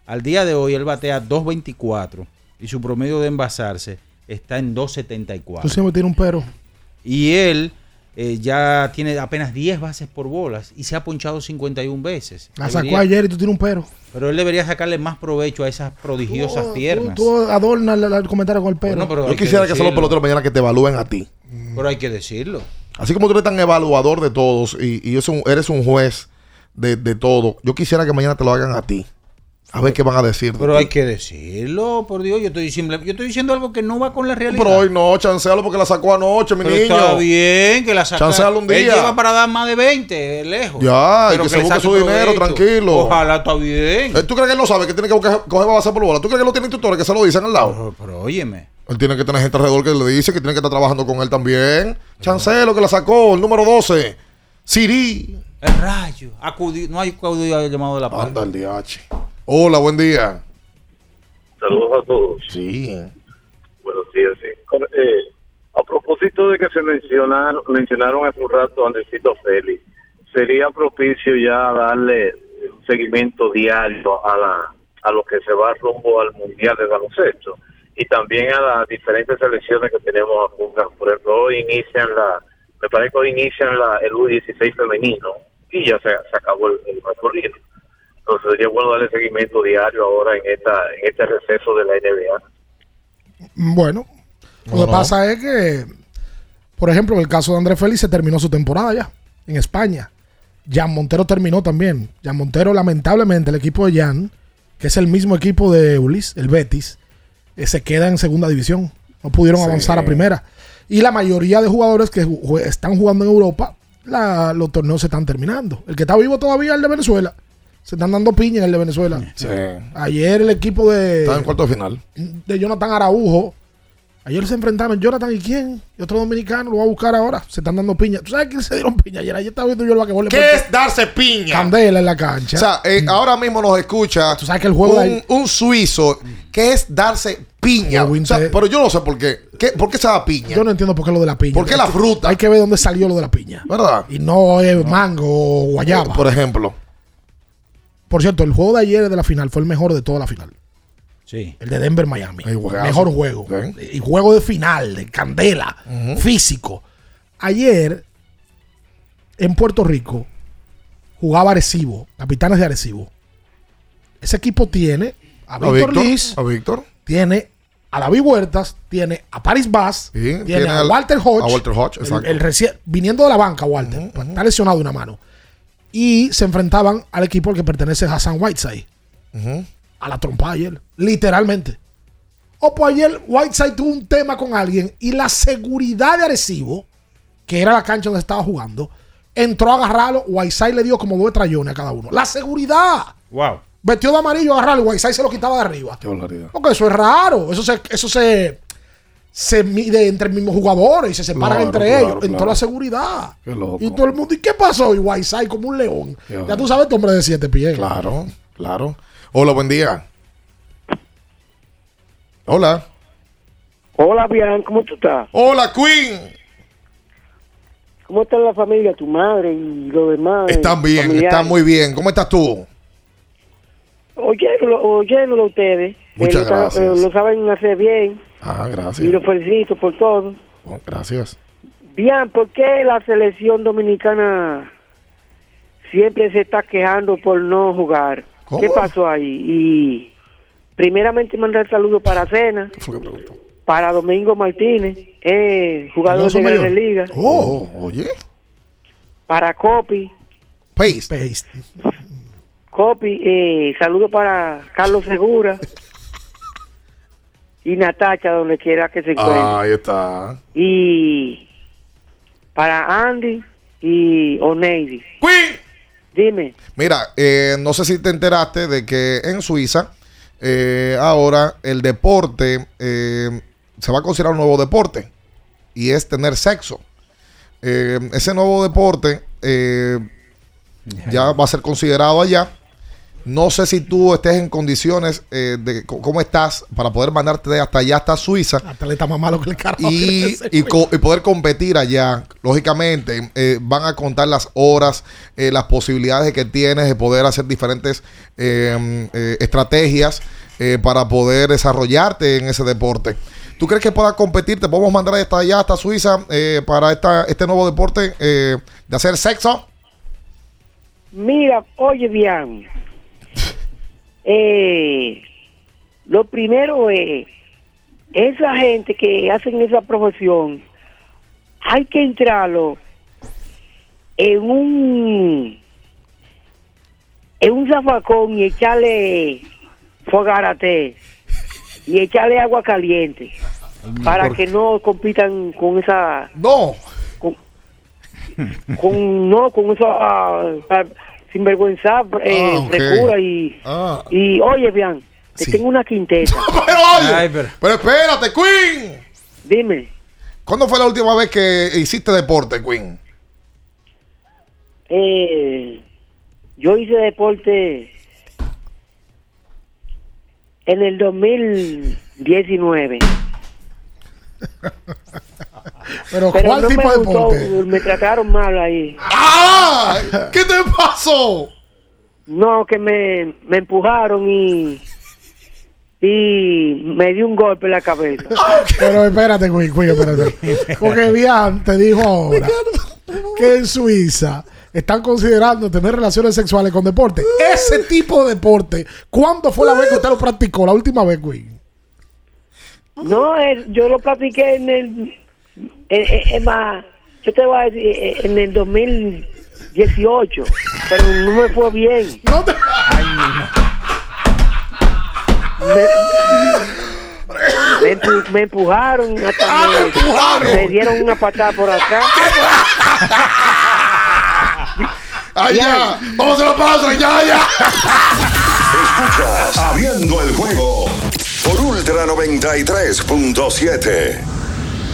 Al día de hoy él batea 2.24 y su promedio de envasarse está en 2.74. Tú siempre tienes un pero. Y él eh, ya tiene apenas 10 bases por bolas y se ha ponchado 51 veces. La sacó ayer y tú tienes un pero. Pero él debería sacarle más provecho a esas prodigiosas piernas. Tú adornas el, el comentario con el pero. Bueno, pero Yo que quisiera que, los decirlo. peloteros mañana que te evalúen a ti. Pero hay que decirlo. Así como tú eres tan evaluador de todos y, y eres, un, eres un juez de, de todo, yo quisiera que mañana te lo hagan a ti. A ver qué van a decir. de Pero hay que decirlo, por Dios. Yo estoy, simple- yo estoy diciendo algo que no va con la realidad. Pero hoy no, chancealo porque la sacó anoche, mi Pero niño. está bien que la saca. Chancealo un Él día. lleva para dar más de 20, lejos. Ya, y Pero que se busque su dinero, tranquilo. Ojalá está bien. Eh, ¿Tú crees que él no sabe que tiene que buscar- coger base por bola? ¿Tú crees que él no tiene instructores que se lo dicen al lado? Pero, óyeme. Él tiene que tener gente alrededor que le dice que tiene que estar trabajando con él también. Chancelo que la sacó, el número 12. Siri. El rayo. Acudí- no hay acudido al llamado de la paz. Anda el DH. Hola, buen día. Saludos a todos. Sí. Buenos días, sí. Eh, a propósito de que se mencionaron, mencionaron hace un rato a Andresito Félix, sería propicio ya darle un seguimiento diario a la a lo que se va rumbo al Mundial de Baloncesto y también a las diferentes selecciones que tenemos a jugar. Por ejemplo, hoy inician la, me parece que hoy inician la, el U16 femenino y ya se, se acabó el, el masculino. Entonces sería bueno darle seguimiento diario ahora en esta en este receso de la NBA. Bueno, lo que no. pasa es que, por ejemplo, en el caso de Andrés Félix se terminó su temporada ya en España. Jan Montero terminó también. Jan Montero, lamentablemente, el equipo de Jan, que es el mismo equipo de Ulis, el Betis, eh, se queda en segunda división. No pudieron Sí. avanzar a primera. Y la mayoría de jugadores que ju- están jugando en Europa, la- los torneos se están terminando. El que está vivo todavía es el de Venezuela. Se están dando piña en el de Venezuela. Sí. Ayer el equipo de Está en cuarto de final. de Jonathan Araujo. Ayer se enfrentaron Jonathan y quién? Y otro dominicano, lo voy a buscar ahora. Se están dando piña. ¿Tú sabes quién se dieron piña ayer? Ayer estaba viendo yo el basquetbol. ¿Qué es darse piña? Candela en la cancha. O sea, eh, ahora mismo nos escucha Tú sabes que el juego un, ahí- un suizo que es darse piña. O sea, pero yo no sé por qué. ¿Qué- ¿Por qué se da piña? Yo no entiendo por qué lo de la piña. ¿Por qué la que- fruta? Hay que ver dónde salió lo de la piña. ¿Verdad? Y no es mango o guayaba. Por ejemplo. Por cierto, el juego de ayer de la final fue el mejor de toda la final. Sí. El de Denver-Miami. juegazo. Mejor juego. Y juego de final, de candela, físico. Ayer, en Puerto Rico, jugaba Arecibo, Capitanes de Arecibo. Ese equipo tiene a A Víctor. Liz, A Víctor. tiene a David Huertas, tiene a Paris Bass, tiene, tiene a al- Walter Hodge. a Walter Hodge, el- exacto. el reci- viniendo de la banca, Walter. Está lesionado de una mano. Y se enfrentaban al equipo al que pertenece Hassan Whiteside. Ujú. A la trompa ayer. Literalmente. O pues ayer Whiteside tuvo un tema con alguien y la seguridad de Arecibo, que era la cancha donde estaba jugando, entró a agarrarlo. Whiteside le dio como dos trayones a cada uno. La seguridad. Wow. Vestió de amarillo a agarrarlo. Whiteside se lo quitaba de arriba. Qué barbaridad. Porque eso es raro. Eso se, eso se, se mide entre mismos jugadores y se separan Claro, entre claro, ellos. Claro. la seguridad. Qué loco. Y todo el mundo, ¿y qué pasó? Y Whiteside como un león. Qué ya tú sabes, este hombre de siete pies. Claro, claro. Hola, buen día. Hola. Hola, Bian, ¿cómo tú estás? Hola, Queen. ¿Cómo está la familia, tu madre y los demás? Están bien, familiares? están muy bien. ¿Cómo estás tú? Oyéndolo, oyéndolo ustedes. Muchas Eh, lo, gracias. eh, lo saben hacer bien Ah, y gracias. lo felicito por todo. Oh, Gracias. Bien, ¿por qué la selección dominicana siempre se está quejando por no jugar? ¿Cómo? ¿Qué pasó ahí? Y primeramente mandar saludos para Cena, para Domingo Martínez, eh, jugador de Grandes. Ligas, Oh, oye. para Copi, Paste. Copi, eh, saludos para Carlos Segura y Natacha, donde quiera que se encuentre. Ahí está. Y para Andy y Oneidi. Dime. Mira, eh, no sé si te enteraste de que en Suiza eh, ahora el deporte eh, se va a considerar un nuevo deporte y es tener sexo. Eh, ese nuevo deporte eh, ya va a ser considerado allá. No sé si tú estés en condiciones eh, de cómo estás para poder mandarte hasta allá, hasta Suiza Atleta más malo que el carajo. y, y co- y poder competir allá. Lógicamente, eh, van a contar las horas, eh, las posibilidades que tienes de poder hacer diferentes eh, eh, estrategias eh, para poder desarrollarte en ese deporte. ¿Tú crees que puedas competir? ¿Te podemos mandar hasta allá, hasta Suiza, eh, para esta, este nuevo deporte eh, de hacer sexo? Mira, oye bien. Eh, lo primero es, esa gente que hacen esa profesión, hay que entrarlo en un en un zafacón y echarle Fogarate y echarle agua caliente para ¿por que no compitan con esa no. con, con- no con esa sinvergüenza eh, Ah, frescura y Ah. y oye bien te tengo una quinteta Pero oye, pero... espérate, Queen. Dime. ¿Cuándo fue la última vez que hiciste deporte, Queen? Eh, yo hice deporte en el 2019. Pero, Pero ¿cuál no tipo me de gustó, deporte? me trataron mal ahí. ¡Ah! ¿Qué te pasó? No, que me, me empujaron y y me dio un golpe en la cabeza. Pero espérate, Queen, espérate. Porque Bian te dijo ahora que en Suiza están considerando tener relaciones sexuales con deporte. Ese tipo de deporte, ¿cuándo fue la vez que usted lo practicó? La última vez, Queen. No, eh, yo lo practiqué en el... eh, eh, es más, yo te voy a decir, eh, en el 2018, pero no me fue bien. Me, me empu- me empujaron, hasta me, me dieron una patada por acá. ¡Allá! ¡Vamos a la pausa! ¡Ya, ya! Escuchas Abriendo el juego por Ultra 93.7.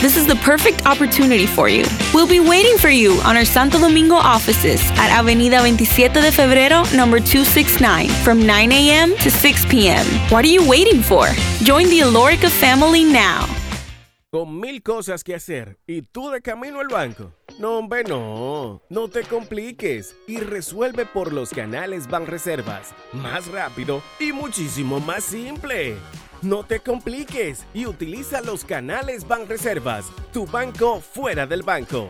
This is the perfect opportunity for you. We'll be waiting for you on our Santo Domingo offices at Avenida 27 de Febrero, number 269, from 9 a.m. to 6 p.m. What are you waiting for? Join the Alorica family now. Con mil cosas que hacer y tú de camino al banco. No, hombre, no. No te compliques y resuelve por los canales Banreservas. Más rápido y muchísimo más simple. No te compliques y utiliza los canales Banreservas, tu banco fuera del banco.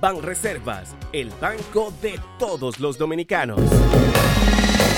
Banreservas, el banco de todos los dominicanos.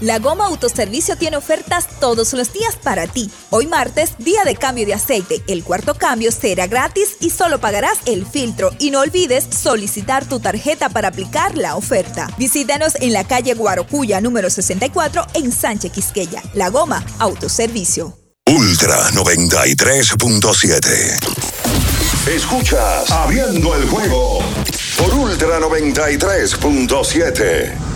La Goma Autoservicio tiene ofertas todos los días para ti. Hoy martes, día de cambio de aceite. El cuarto cambio será gratis y solo pagarás el filtro. Y no olvides solicitar tu tarjeta para aplicar la oferta. Visítanos en la calle Guarocuya número 64 en Sánchez Quisqueya. La Goma Autoservicio. Ultra 93.7. Escuchas Abriendo el juego por Ultra 93.7.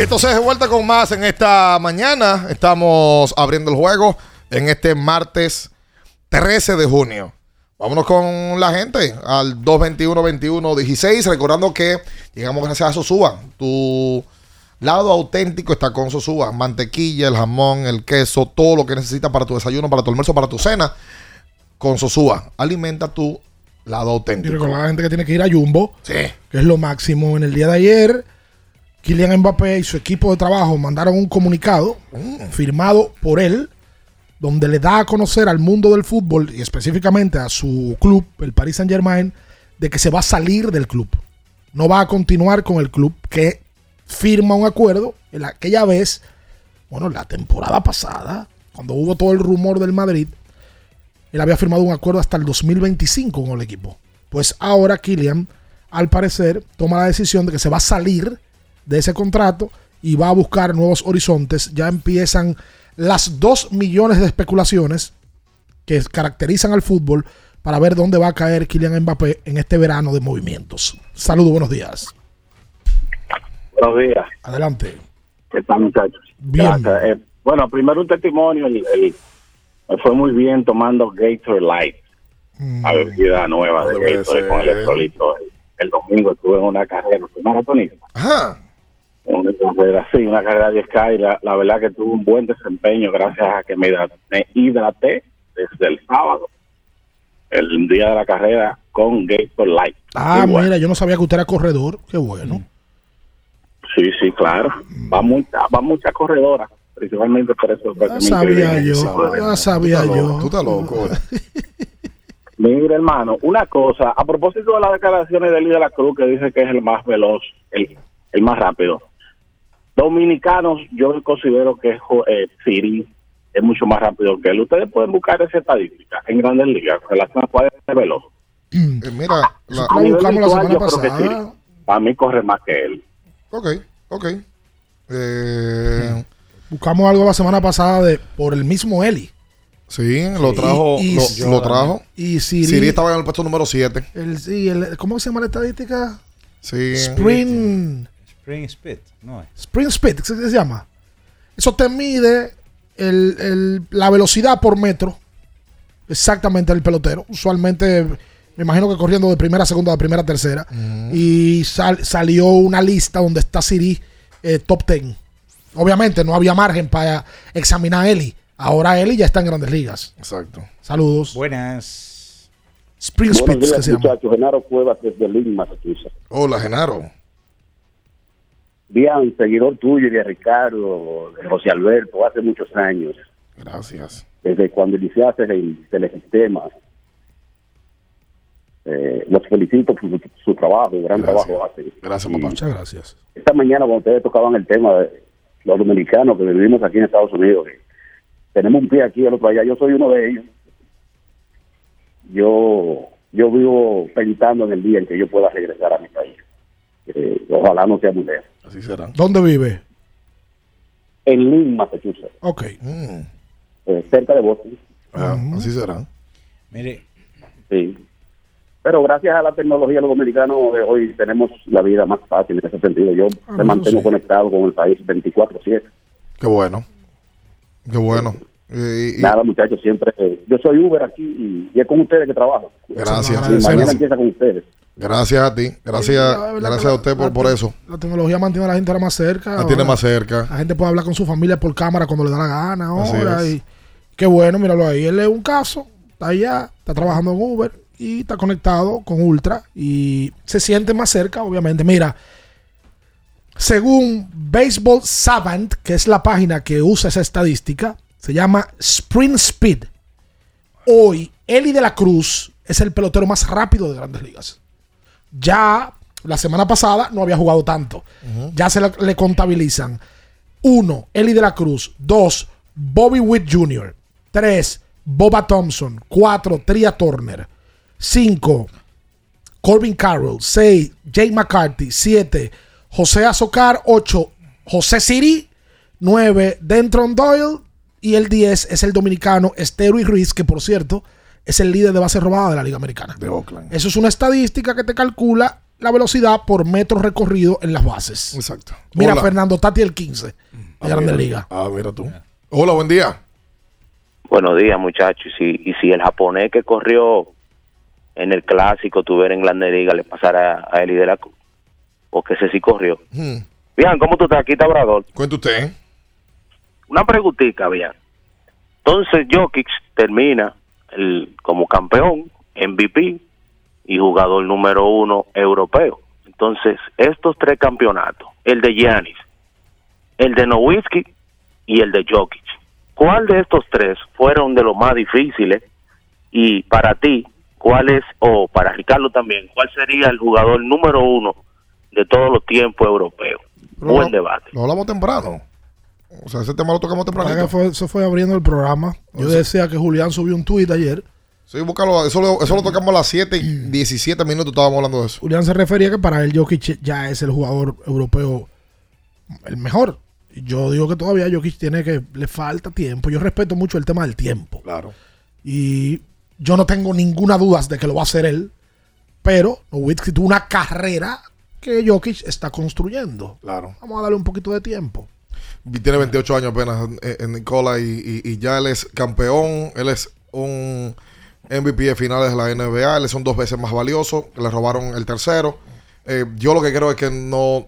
Entonces de vuelta con más en esta mañana. Estamos abriendo el juego en este martes 13 de junio. Vámonos con la gente al 221-21-16. Recordando que llegamos gracias a Sosúa. Tu lado auténtico está con Sosúa. Mantequilla, el jamón, el queso, todo lo que necesitas para tu desayuno, para tu almuerzo, para tu cena. Con Sosúa. Alimenta tu lado Y auténtico. recordar a la gente que tiene que ir a Jumbo, Sí. que es lo máximo. En el día de ayer, Kylian Mbappé y su equipo de trabajo mandaron un comunicado firmado por él, donde le da a conocer al mundo del fútbol y específicamente a su club, el Paris Saint Germain, de que se va a salir del club. No va a continuar con el club, que firma un acuerdo en aquella vez, bueno, la temporada pasada, cuando hubo todo el rumor del Madrid, él había firmado un acuerdo hasta el 2025 con el equipo. Pues ahora Kylian, al parecer, toma la decisión de que se va a salir de ese contrato y va a buscar nuevos horizontes. Ya empiezan las 2 millones de especulaciones que caracterizan al fútbol para ver dónde va a caer Kylian Mbappé en este verano de movimientos. Saludos, buenos días. Buenos días. Adelante. ¿Qué tal, muchachos? Bien. Eh, bueno, primero un testimonio. El, el- me fue muy bien tomando Gator Light, la bebida nueva de Gator ser. con electrolito. El, el domingo estuve en una carrera, fui maratonista. Ajá. Una carrera, sí, una carrera de Sky. y La, la verdad que tuve un buen desempeño gracias a que me hidra- me hidraté desde el sábado, el día de la carrera, con Gator Light. Ah, bueno. mira, yo no sabía que usted era corredor. Qué bueno. Sí, sí, claro. Va mucha, va mucha corredora, principalmente por eso. Ya sabía yo, ya sabía yo. Tú estás loco. Mire, hermano, una cosa, a propósito de las declaraciones de Luis de la Cruz, que dice que es el más veloz, el, el más rápido. Dominicanos, yo considero que eh, Siri es mucho más rápido que él. Ustedes pueden buscar esa estadística en grandes ligas en relación a cuál es el veloz. Eh, mira, la- A buscamos la semana yo creo que pasada. Siri, Para mí corre más que él. Ok, ok. Eh, Buscamos algo la semana pasada de por el mismo Eli. sí, lo trajo. Y- y- lo, lo trajo. Y Siri, Siri estaba en el puesto número 7. el, sí, el- ¿Cómo se llama la estadística? Sí. Spring. Spring Spit, no es. Spring Speed, ¿qué se llama? Eso te mide el- el- la velocidad por metro. Exactamente el pelotero. Usualmente, me imagino que corriendo de primera a segunda, de primera a tercera. Y sal- salió una lista donde está Siri eh, top 10. Obviamente no había margen para examinar a Eli. Ahora Eli ya está en grandes ligas. Exacto. Saludos. Buenas. Spring Buenos Speed, días, que se llama. Genaro Cuevas desde Massachusetts. Hola, Genaro. Bien, seguidor tuyo y de Ricardo, de José Alberto, hace muchos años, Gracias. desde cuando iniciaste el telesistema. Eh, los felicito por su, su trabajo, gran Gracias. trabajo hacen. Gracias, Y papá. Muchas gracias. Esta mañana cuando ustedes tocaban el tema de los dominicanos que vivimos aquí en Estados Unidos, que tenemos un pie aquí y el otro allá, yo soy uno de ellos. Yo yo vivo pensando en el día en que yo pueda regresar a mi país. Eh, ojalá no sea lejos. Así será. ¿Dónde vive? En Lynn, Massachusetts, Ok. Mm. eh, cerca de Boston. Ah, Así será. Mire, Sí. Pero gracias a la tecnología, los dominicanos de hoy tenemos la vida más fácil en ese sentido. Yo Ah, me mantengo sí. conectado con el país 24-7. Qué bueno. Qué bueno. Y- y- Nada, muchachos, siempre. eh, yo soy Uber aquí y, y es con ustedes que trabajo. Gracias. Y mañana Gracias. empieza con ustedes. Gracias a ti. Gracias, gracias a la- usted por, la- por eso. La tecnología mantiene a la gente ahora más cerca. La tiene más cerca. La gente puede hablar con su familia por cámara cuando le da la gana ahora. Y qué bueno, míralo ahí. Él es un caso, está allá, está trabajando en Uber y está conectado con Ultra y se siente más cerca, obviamente. Mira, según Baseball Savant, que es la página que usa esa estadística, se llama Sprint Speed. Hoy, Eli de la Cruz es el pelotero más rápido de grandes ligas. Ya la semana pasada no había jugado tanto. Ya se le, le contabilizan. Uno, Eli de la Cruz. Dos, Bobby Witt Jr. Tres, Boba Thompson. Cuatro, Tria Turner. Cinco, Corbin Carroll. Seis, Jake McCarthy. Siete, José Azocar. Ocho, José Siri. Nueve, Dentron Doyle. Y el 10 es el dominicano Estero y Ruiz, que por cierto es el líder de base robada de la Liga Americana. De Oakland. Eso es una estadística que te calcula la velocidad por metro recorrido en las bases. Exacto. Mira, Hola. Fernando Tati el 15 de Ah, Grande mira. Liga. Ah, mira tú. Hola, buen día. Buenos días, muchachos. Y si, y si el japonés que corrió en el clásico tuviera en Grande Liga le pasara a Eli de la Cruz, porque ese sí corrió. Hmm. Bien, ¿cómo tú estás aquí, Tabrador? Cuente usted. Una preguntita, bien. Entonces, Jokic termina el, como campeón, MVP y jugador número uno europeo. Entonces, estos tres campeonatos, el de Giannis, el de Nowitzki y el de Jokic, ¿cuál de estos tres fueron de los más difíciles? Y para ti, ¿cuál es, o para Ricardo también, cuál sería el jugador número uno de todos los tiempos europeos? Buen debate. Lo hablamos temprano. O sea, ese tema lo tocamos temprano. fue- eso fue abriendo el programa. Yo decía que Julián subió un tuit ayer. Sí, búscalo. Eso lo, eso lo tocamos a las 7 y 17 minutos. Estábamos hablando de eso. Julián se refería que para él Jokic ya es el jugador europeo el mejor. Yo digo que todavía Jokic tiene que le falta tiempo. Yo respeto mucho el tema del tiempo. Claro. Y yo no tengo ninguna duda de que lo va a hacer él. Pero Nowitzki tuvo una carrera que Jokic está construyendo. Claro. Vamos a darle un poquito de tiempo. Tiene 28 años apenas eh, Nicola y, y- y ya él es campeón. Él es un MVP de finales de la NBA. Él es un dos veces más valioso. Le robaron el tercero. Eh, yo lo que creo es que no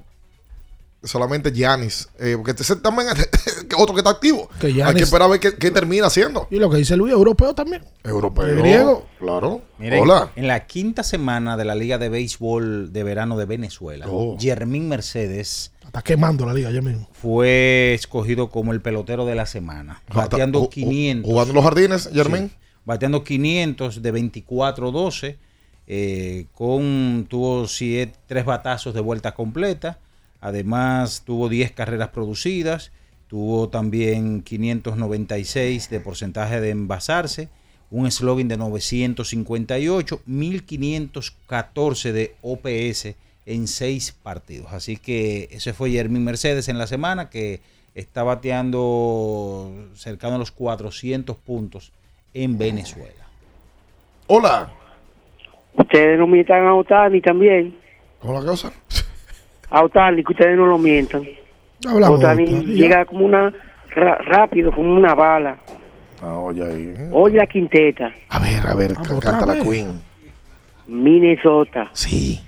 solamente Giannis. eh, porque ese también es otro que está activo. Que Hay que esperar a ver qué, qué termina haciendo. Y lo que dice Luis, europeo también. Europeo. Griego. Claro. Miren, Hola. en la quinta semana de la Liga de Béisbol de Verano de Venezuela, Oh. Jermín Mercedes Está quemando la liga mismo. fue escogido como el pelotero de la semana, bateando Ju- ju- 500. Jugando los jardines, Germín. Sí, bateando 500 de 24-12, eh, con tuvo siete, tres batazos de vuelta completa, además tuvo 10 carreras producidas, tuvo también 596 de porcentaje de envasarse, un slogan de 958, 1514 de OPS en seis partidos. Así que ese fue Jermín Mercedes en la semana que está bateando cercano a los 400 puntos en Venezuela. Hola. Ustedes no mientan a Otani también. ¿Cómo la cosa? A Otani, que ustedes no lo mientan. Hablamos Otani llega como una rápido, como una bala. Ah, oye ahí. Oye la quinteta. A ver, a ver, canta la. Queen. Minnesota. Sí.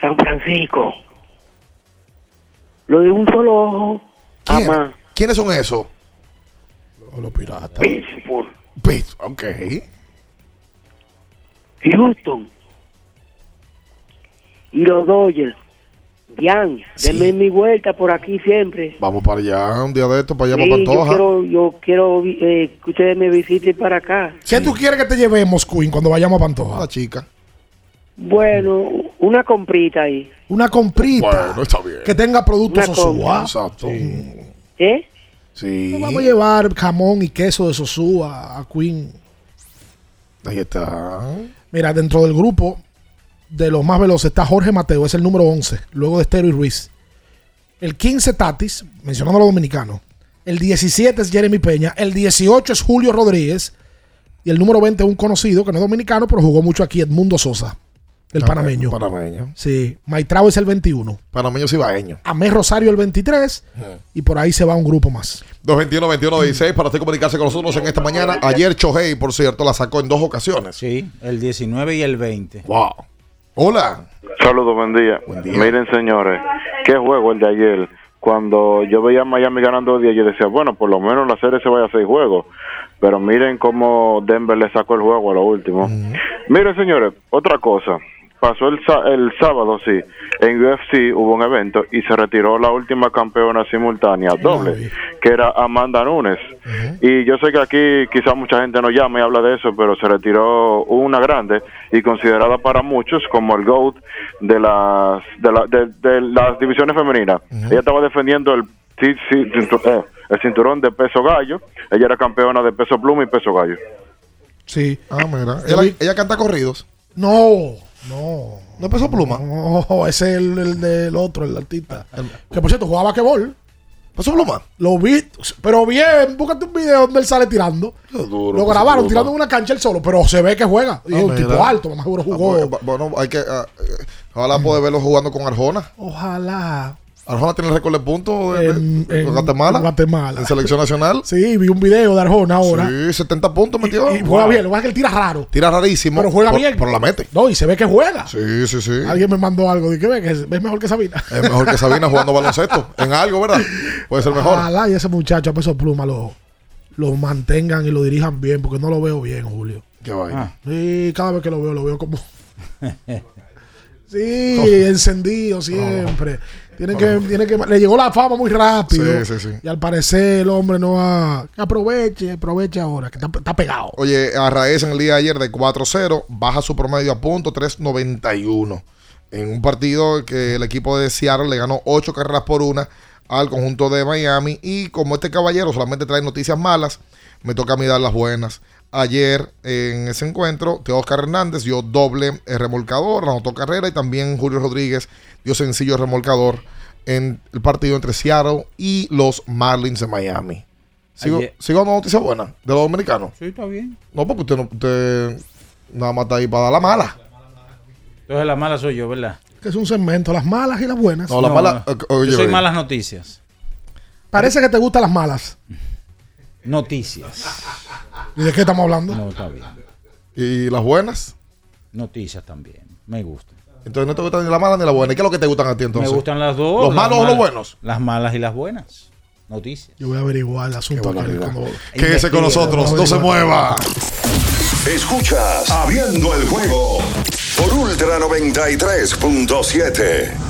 San Francisco. Lo de un solo ojo. ¿Quién? Ama. ¿Quiénes son esos? Los piratas. Pittsburgh. Pues, ok. Houston. Y los Dodgers. Bien, denme mi vuelta por aquí siempre. Vamos para allá, un día de esto, para allá, Sí, para yo Pantoja. quiero, yo quiero eh, que ustedes me visiten para acá. ¿Qué tú quieres que te llevemos, Queen, cuando vayamos a Pantoja? La chica. Bueno, una comprita ahí. Una comprita. Bueno, está bien. Que tenga productos Una Sosúa. Exacto. ¿Eh? Sí. Nos vamos a llevar jamón y queso de Sosúa a Queen. Ahí está. Mira, dentro del grupo de los más veloces está Jorge Mateo, es el número 11, luego de Estero y Ruiz. El 15 Tatis, mencionando a los dominicanos. El 17 es Jeremy Peña. El 18 es Julio Rodríguez. Y el número 20 es un conocido que no es dominicano, pero jugó mucho aquí, Edmundo Sosa, el Ah, panameño. Panameño. Sí, Maitrao es el 21. Panameño cibaeño. Amé Rosario el 23. Y por ahí se va un grupo más. 221-21-16 para usted comunicarse con nosotros en esta mañana. Ayer Chohei, por cierto, la sacó en dos ocasiones. Sí, el 19 y el 20. Wow. Hola. Saludos, buen día. Miren, señores, qué juego el de ayer. Cuando yo veía a Miami ganando 10, yo decía, bueno, por lo menos la serie se vaya a seis juegos. Pero miren cómo Denver le sacó el juego a lo último. Miren, señores, otra cosa. Pasó el, sa- el sábado, sí. En UFC hubo un evento y se retiró la última campeona simultánea, doble, que era Amanda Nunes. Y yo sé que aquí quizás mucha gente no llama y habla de eso, pero se retiró una grande y considerada para muchos como el GOAT de las, de, la- de- de las divisiones femeninas. Ella estaba defendiendo el, eh, el cinturón de peso gallo. Ella era campeona de peso pluma y peso gallo. Sí. Ah, mira. Ella, ella canta corridos. No, no. ¿No es peso pluma? No, ese es el, el del otro, el artista. Que por cierto, jugaba basquetbol. ¿Peso pluma? Lo vi, pero bien, búscate un video donde él sale tirando. duro, Lo Peso grabaron tirando en una cancha él solo, pero se ve que juega. Y es un Ah, tipo alto, más seguro Ah, jugó. pues, Bueno, hay que. ah, eh, Ojalá poder verlo jugando con Arjona. Ojalá. Arjona tiene el récord de puntos de, de- de en Guatemala. en Guatemala. En selección nacional. Sí, vi un video de Arjona ahora. Sí, 70 puntos metió. Y juega bien, lo que pasa es que él tira raro. Tira rarísimo. Pero juega por- bien. Pero la mete. No, y se ve que juega. Sí, sí, sí. Alguien me mandó algo. Dije, ve que es, es mejor que Sabina. Es mejor que Sabina jugando baloncesto. En algo, ¿verdad? Puede ser mejor. Ojalá y ese muchacho a peso pluma lo, lo mantengan y lo dirijan bien, porque no lo veo bien, Julio. Qué vaina. Sí, cada vez que lo veo, lo veo como. Sí, encendido siempre. Tiene que, tiene que, le llegó la fama muy rápido. Sí, sí, sí. Y al parecer el hombre no. Que aproveche, aproveche ahora, que está, está pegado. Oye, Arraez en el día de ayer de 4-0, baja su promedio a punto 3.91. En un partido que el equipo de Seattle le ganó 8 carreras por una al conjunto de Miami. Y como este caballero solamente trae noticias malas, me toca a mí dar las buenas. Ayer en ese encuentro, Teoscar Hernández dio doble eh, remolcador, anotó carrera y también Julio Rodríguez dio sencillo remolcador en el partido entre Seattle y los Marlins de Miami. ¿Sigo, Ayer- sigo dando noticias buenas de los dominicanos? Sí, está bien. No, porque usted, no, usted nada más está ahí para dar la mala. Entonces la mala soy yo, ¿verdad? Que es un segmento, las malas y las buenas. No, las malas. no. eh, oye, yo soy oye. malas noticias. Parece que te gustan las malas. Noticias. ¿Y de qué estamos hablando? No, está bien. ¿Y las buenas? Noticias también. Me gustan. Entonces no te gustan ni la mala ni la buena. ¿Y qué es lo que te gustan a ti entonces? Me gustan las dos. ¿Los las malos o los malas- buenos? Las malas y las buenas. Noticias. Yo voy a averiguar el asunto. Quédese con nosotros, no se mueva. Escuchas Abriendo el juego por Ultra 93.7.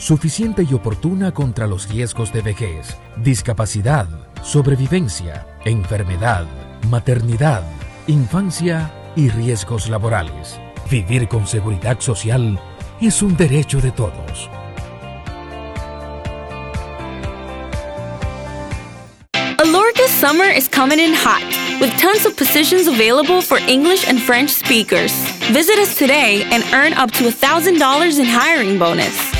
suficiente y oportuna contra los riesgos de vejez, discapacidad, sobrevivencia, enfermedad, maternidad, infancia y riesgos laborales. Vivir con seguridad social es un derecho de todos. Alorca's summer is coming in hot, with tons of positions available for English and French speakers. Visit us today and earn up to $1,000 in hiring bonus.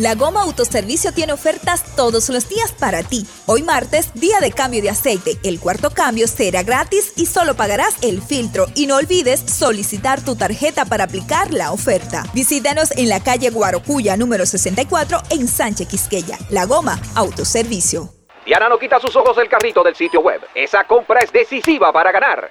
La Goma Autoservicio tiene ofertas todos los días para ti. Hoy martes, día de cambio de aceite. El cuarto cambio será gratis y solo pagarás el filtro. Y no olvides solicitar tu tarjeta para aplicar la oferta. Visítanos en la calle Guarocuya número 64 en Sánchez Quisqueya. La Goma Autoservicio. Diana no quita sus ojos del carrito del sitio web. Esa compra es decisiva para ganar.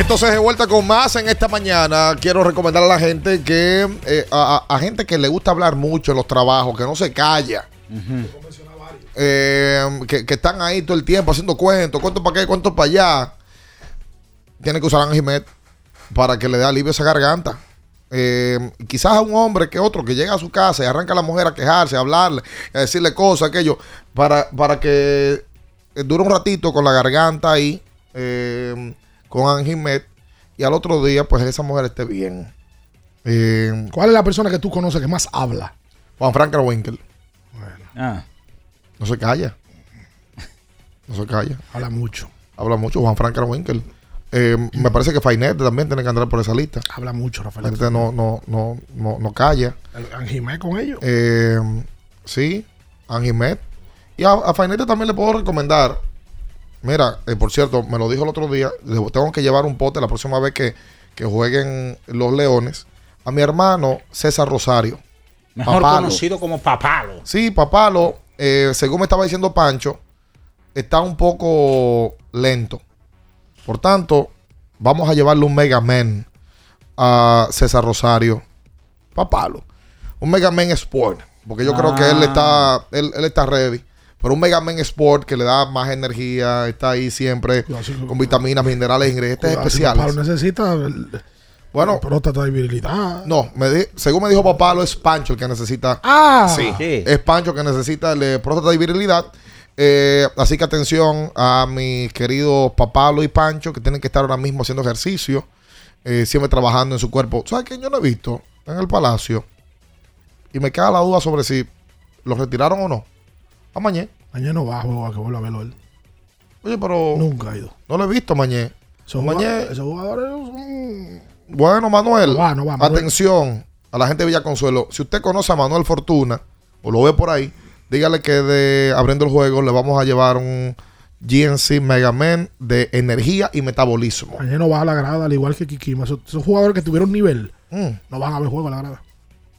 entonces de vuelta con más en esta mañana. Quiero recomendar a la gente que, eh, a, a- a gente que le gusta hablar mucho en los trabajos, que no se calla. eh, que, que están ahí todo el tiempo haciendo cuentos, cuentos para qué, cuentos para allá. Tiene que usar Anjimet para que le dé alivio a esa garganta. Eh, quizás a un hombre que otro que llega a su casa y arranca a la mujer a quejarse, a hablarle, a decirle cosas, aquello, para, para que dure un ratito con la garganta ahí, eh, con Anjimet, y al otro día, pues esa mujer esté bien. Eh, ¿Cuál es la persona que tú conoces que más habla? Juan Frank Winkel. Ah. No se calla. No se calla. Habla mucho. Habla mucho Juan Frank Winkel. Eh, me parece que Fainete también tiene que andar por esa lista. Habla mucho, Rafael. Fainete no, no, no, no, no calla. Anjimé con ellos. Eh, sí, Anjimet. Y a, a Fainete también le puedo recomendar. Mira, eh, por cierto, me lo dijo el otro día. tengo que llevar un pote la próxima vez que, que jueguen los Leones. A mi hermano César Rosario. Mejor Papalo. conocido como Papalo. Sí, Papalo, eh, según me estaba diciendo Pancho, está un poco lento. Por tanto, vamos a llevarle un Mega Man a César Rosario. Papalo. Un Mega Man Sport. Porque yo creo que él está, él, él está ready. Pero un Mega Man Sport que le da más energía, está ahí siempre con vitaminas, minerales, ingredientes Cuidado, si especiales. Papalo necesita el- Bueno, próstata de virilidad. no, me di- según me dijo Papalo, es Pancho el que necesita. Ah. sí. Sí. Es Pancho que necesita el de próstata y virilidad. Eh, así que atención a mis queridos Papalo y Pancho que tienen que estar ahora mismo haciendo ejercicio, eh, siempre trabajando en su cuerpo. ¿Sabes qué? Yo no he visto en el palacio y me queda la duda sobre si los retiraron o no. A Mañé. Mañana no va a jugar, que vuelva a verlo él. Oye, pero. Nunca ha ido. No lo he visto, Mañé. Esos Mañé. jugadores- esos jugadores son- Bueno, Manuel, No va, no va, Manuel. atención a la gente de Villaconsuelo. Si usted conoce a Manuel Fortuna o lo ve por ahí, dígale que de abriendo el juego le vamos a llevar un GNC Mega Man de energía y metabolismo. Mañana no va a la grada, al igual que Kikima. Esos, esos jugadores que tuvieron nivel Mm. no van a ver juego a la grada.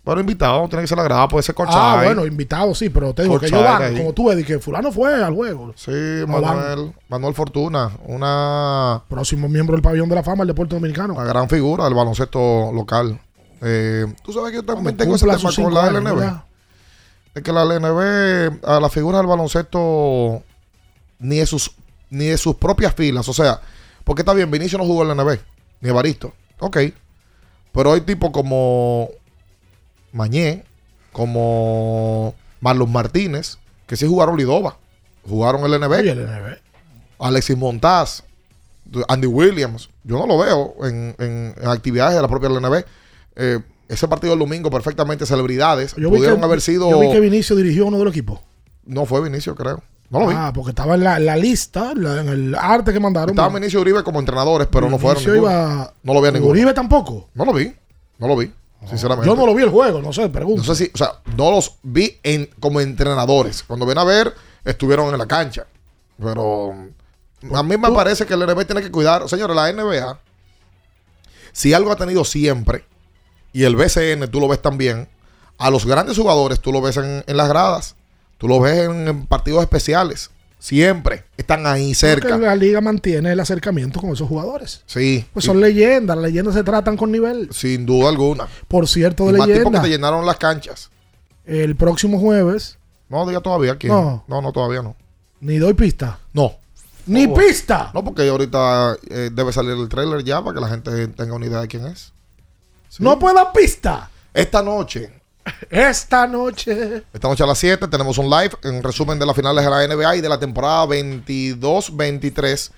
Pero invitado, tiene que ser la grada, puede ser Corchay. Ah, bueno, invitados sí, pero te digo que van, ahí. como tú de que fulano fue al juego. Sí, No van. Manuel, Manuel Fortuna, una Próximo miembro del pabellón de la fama del deporte dominicano. una gran figura del baloncesto local. Eh, Tú sabes que yo también tengo ese tema con la años, LNB. ¿verdad? Es que la LNB, a la figura del baloncesto, ni de sus, ni de sus propias filas. O sea, porque está bien, Vinicio no jugó en la LNB, ni Evaristo. Ok. Pero hay tipos como Mañé, como Marlon Martínez, que sí jugaron Lidova. Jugaron el LNB. Alexis Montaz, Andy Williams. Yo no lo veo en, en- en actividades de la propia LNB. Eh, ese partido del domingo, perfectamente celebridades. Yo pudieron que, haber sido. yo vi que Vinicio dirigió uno de los equipos. No fue Vinicio, creo. No lo vi. Ah, porque estaba en la, la lista, la- en el arte que mandaron. Estaba Vinicio Uribe como entrenadores, pero no fueron. Vinicio iba- No lo vi a ninguno. Uribe tampoco. No lo vi. No lo vi. Sinceramente. Yo no lo vi el juego, no sé, pregunto. No sé si, o sea, no los vi en, como entrenadores. Cuando ven a ver, estuvieron en la cancha. Pero a mí me parece que el NBA tiene que cuidar. Señores, la NBA, si algo ha tenido siempre, y el BCN tú lo ves también, a los grandes jugadores tú lo ves en, en las gradas. Tú lo ves en, en partidos especiales. Siempre están ahí cerca. Porque la liga mantiene el acercamiento con esos jugadores. Sí. Pues son leyendas, las leyendas se tratan con nivel. Sin duda alguna. Por cierto, de más tipos que leyenda, te llenaron las canchas. el próximo jueves, No diga todavía quién. No. No, no, todavía no. ni doy pista. No. ¡Ni No, pista! No, porque ahorita eh, debe salir el trailer ya para que la gente tenga una idea de quién es. ¡No puedo pista! Esta noche, Esta noche. esta noche a las 7, tenemos un live en resumen de las finales de la NBA y de la temporada 22-23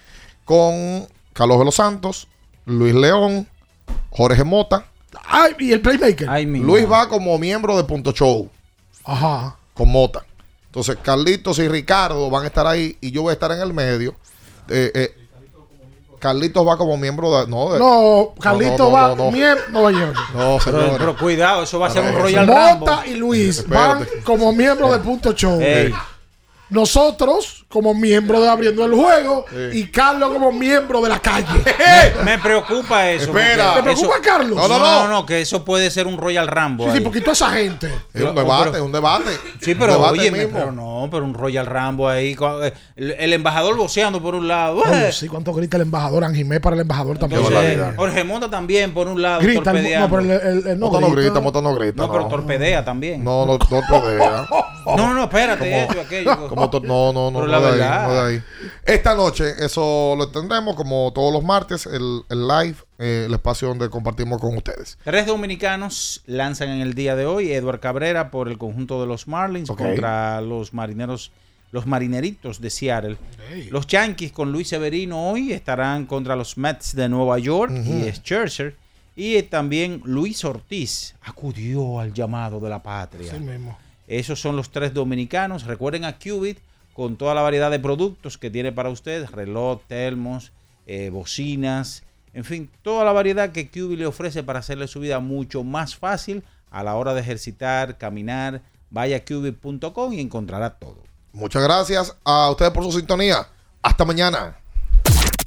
con Carlos de los Santos, Luis León, Jorge Mota. ¡Ay! ¿Y el playmaker? Luis va como miembro de Punto Show. Ajá. Con Mota. Entonces, Carlitos y Ricardo van a estar ahí y yo voy a estar en el medio. Eh, eh, Carlitos va como miembro de. No, de- No, Carlito no, va. no, no. miem- no, señor. No, Pero, cuidado, eso va a ser un Royal Mota Rumble. y Luis Espérate. van como miembros de Punto Show. Ey. Nosotros como miembros de Abriendo el Juego y Carlos como miembro de la calle. Me, me preocupa eso. Espera. ¿Te preocupa, eso- Carlos? No, no, No, no, que eso puede ser un Royal Rumble. Sí, sí, ahí. porque toda esa gente. Es un debate, es un debate. Sí, pero debate oye, mismo. pero no, pero un Royal Rambo ahí. El, el embajador boceando por un lado. Oye, eh. sí, cuánto grita el embajador, Anjimé para el embajador también. Entonces, Jorge Monta también por un lado. Grita, torpedeando. no, pero el, el- el no Mota grita. grita, Mota no grita. No, pero torpedea también. No, no, torpedea. No, no, no, espérate, Como- esto aquello. como no, no, no, Ahí, ahí. Esta noche, eso lo tendremos como todos los martes, el, el live, eh, el espacio donde compartimos con ustedes. Tres dominicanos lanzan en el día de hoy. Edward Cabrera por el conjunto de los Marlins contra los marineros, los marineritos de Seattle. Los Yankees con Luis Severino hoy estarán contra los Mets de Nueva York Ujú. y Scherzer. Y también Luis Ortiz acudió al llamado de la patria. Sí mismo. Esos son los tres dominicanos. Recuerden a Qubit con toda la variedad de productos que tiene para ustedes: reloj, termos, eh, bocinas, en fin, toda la variedad que Qubit le ofrece para hacerle su vida mucho más fácil a la hora de ejercitar, caminar. Vaya a qubit.com y encontrará todo. Muchas gracias a ustedes por su sintonía. Hasta mañana.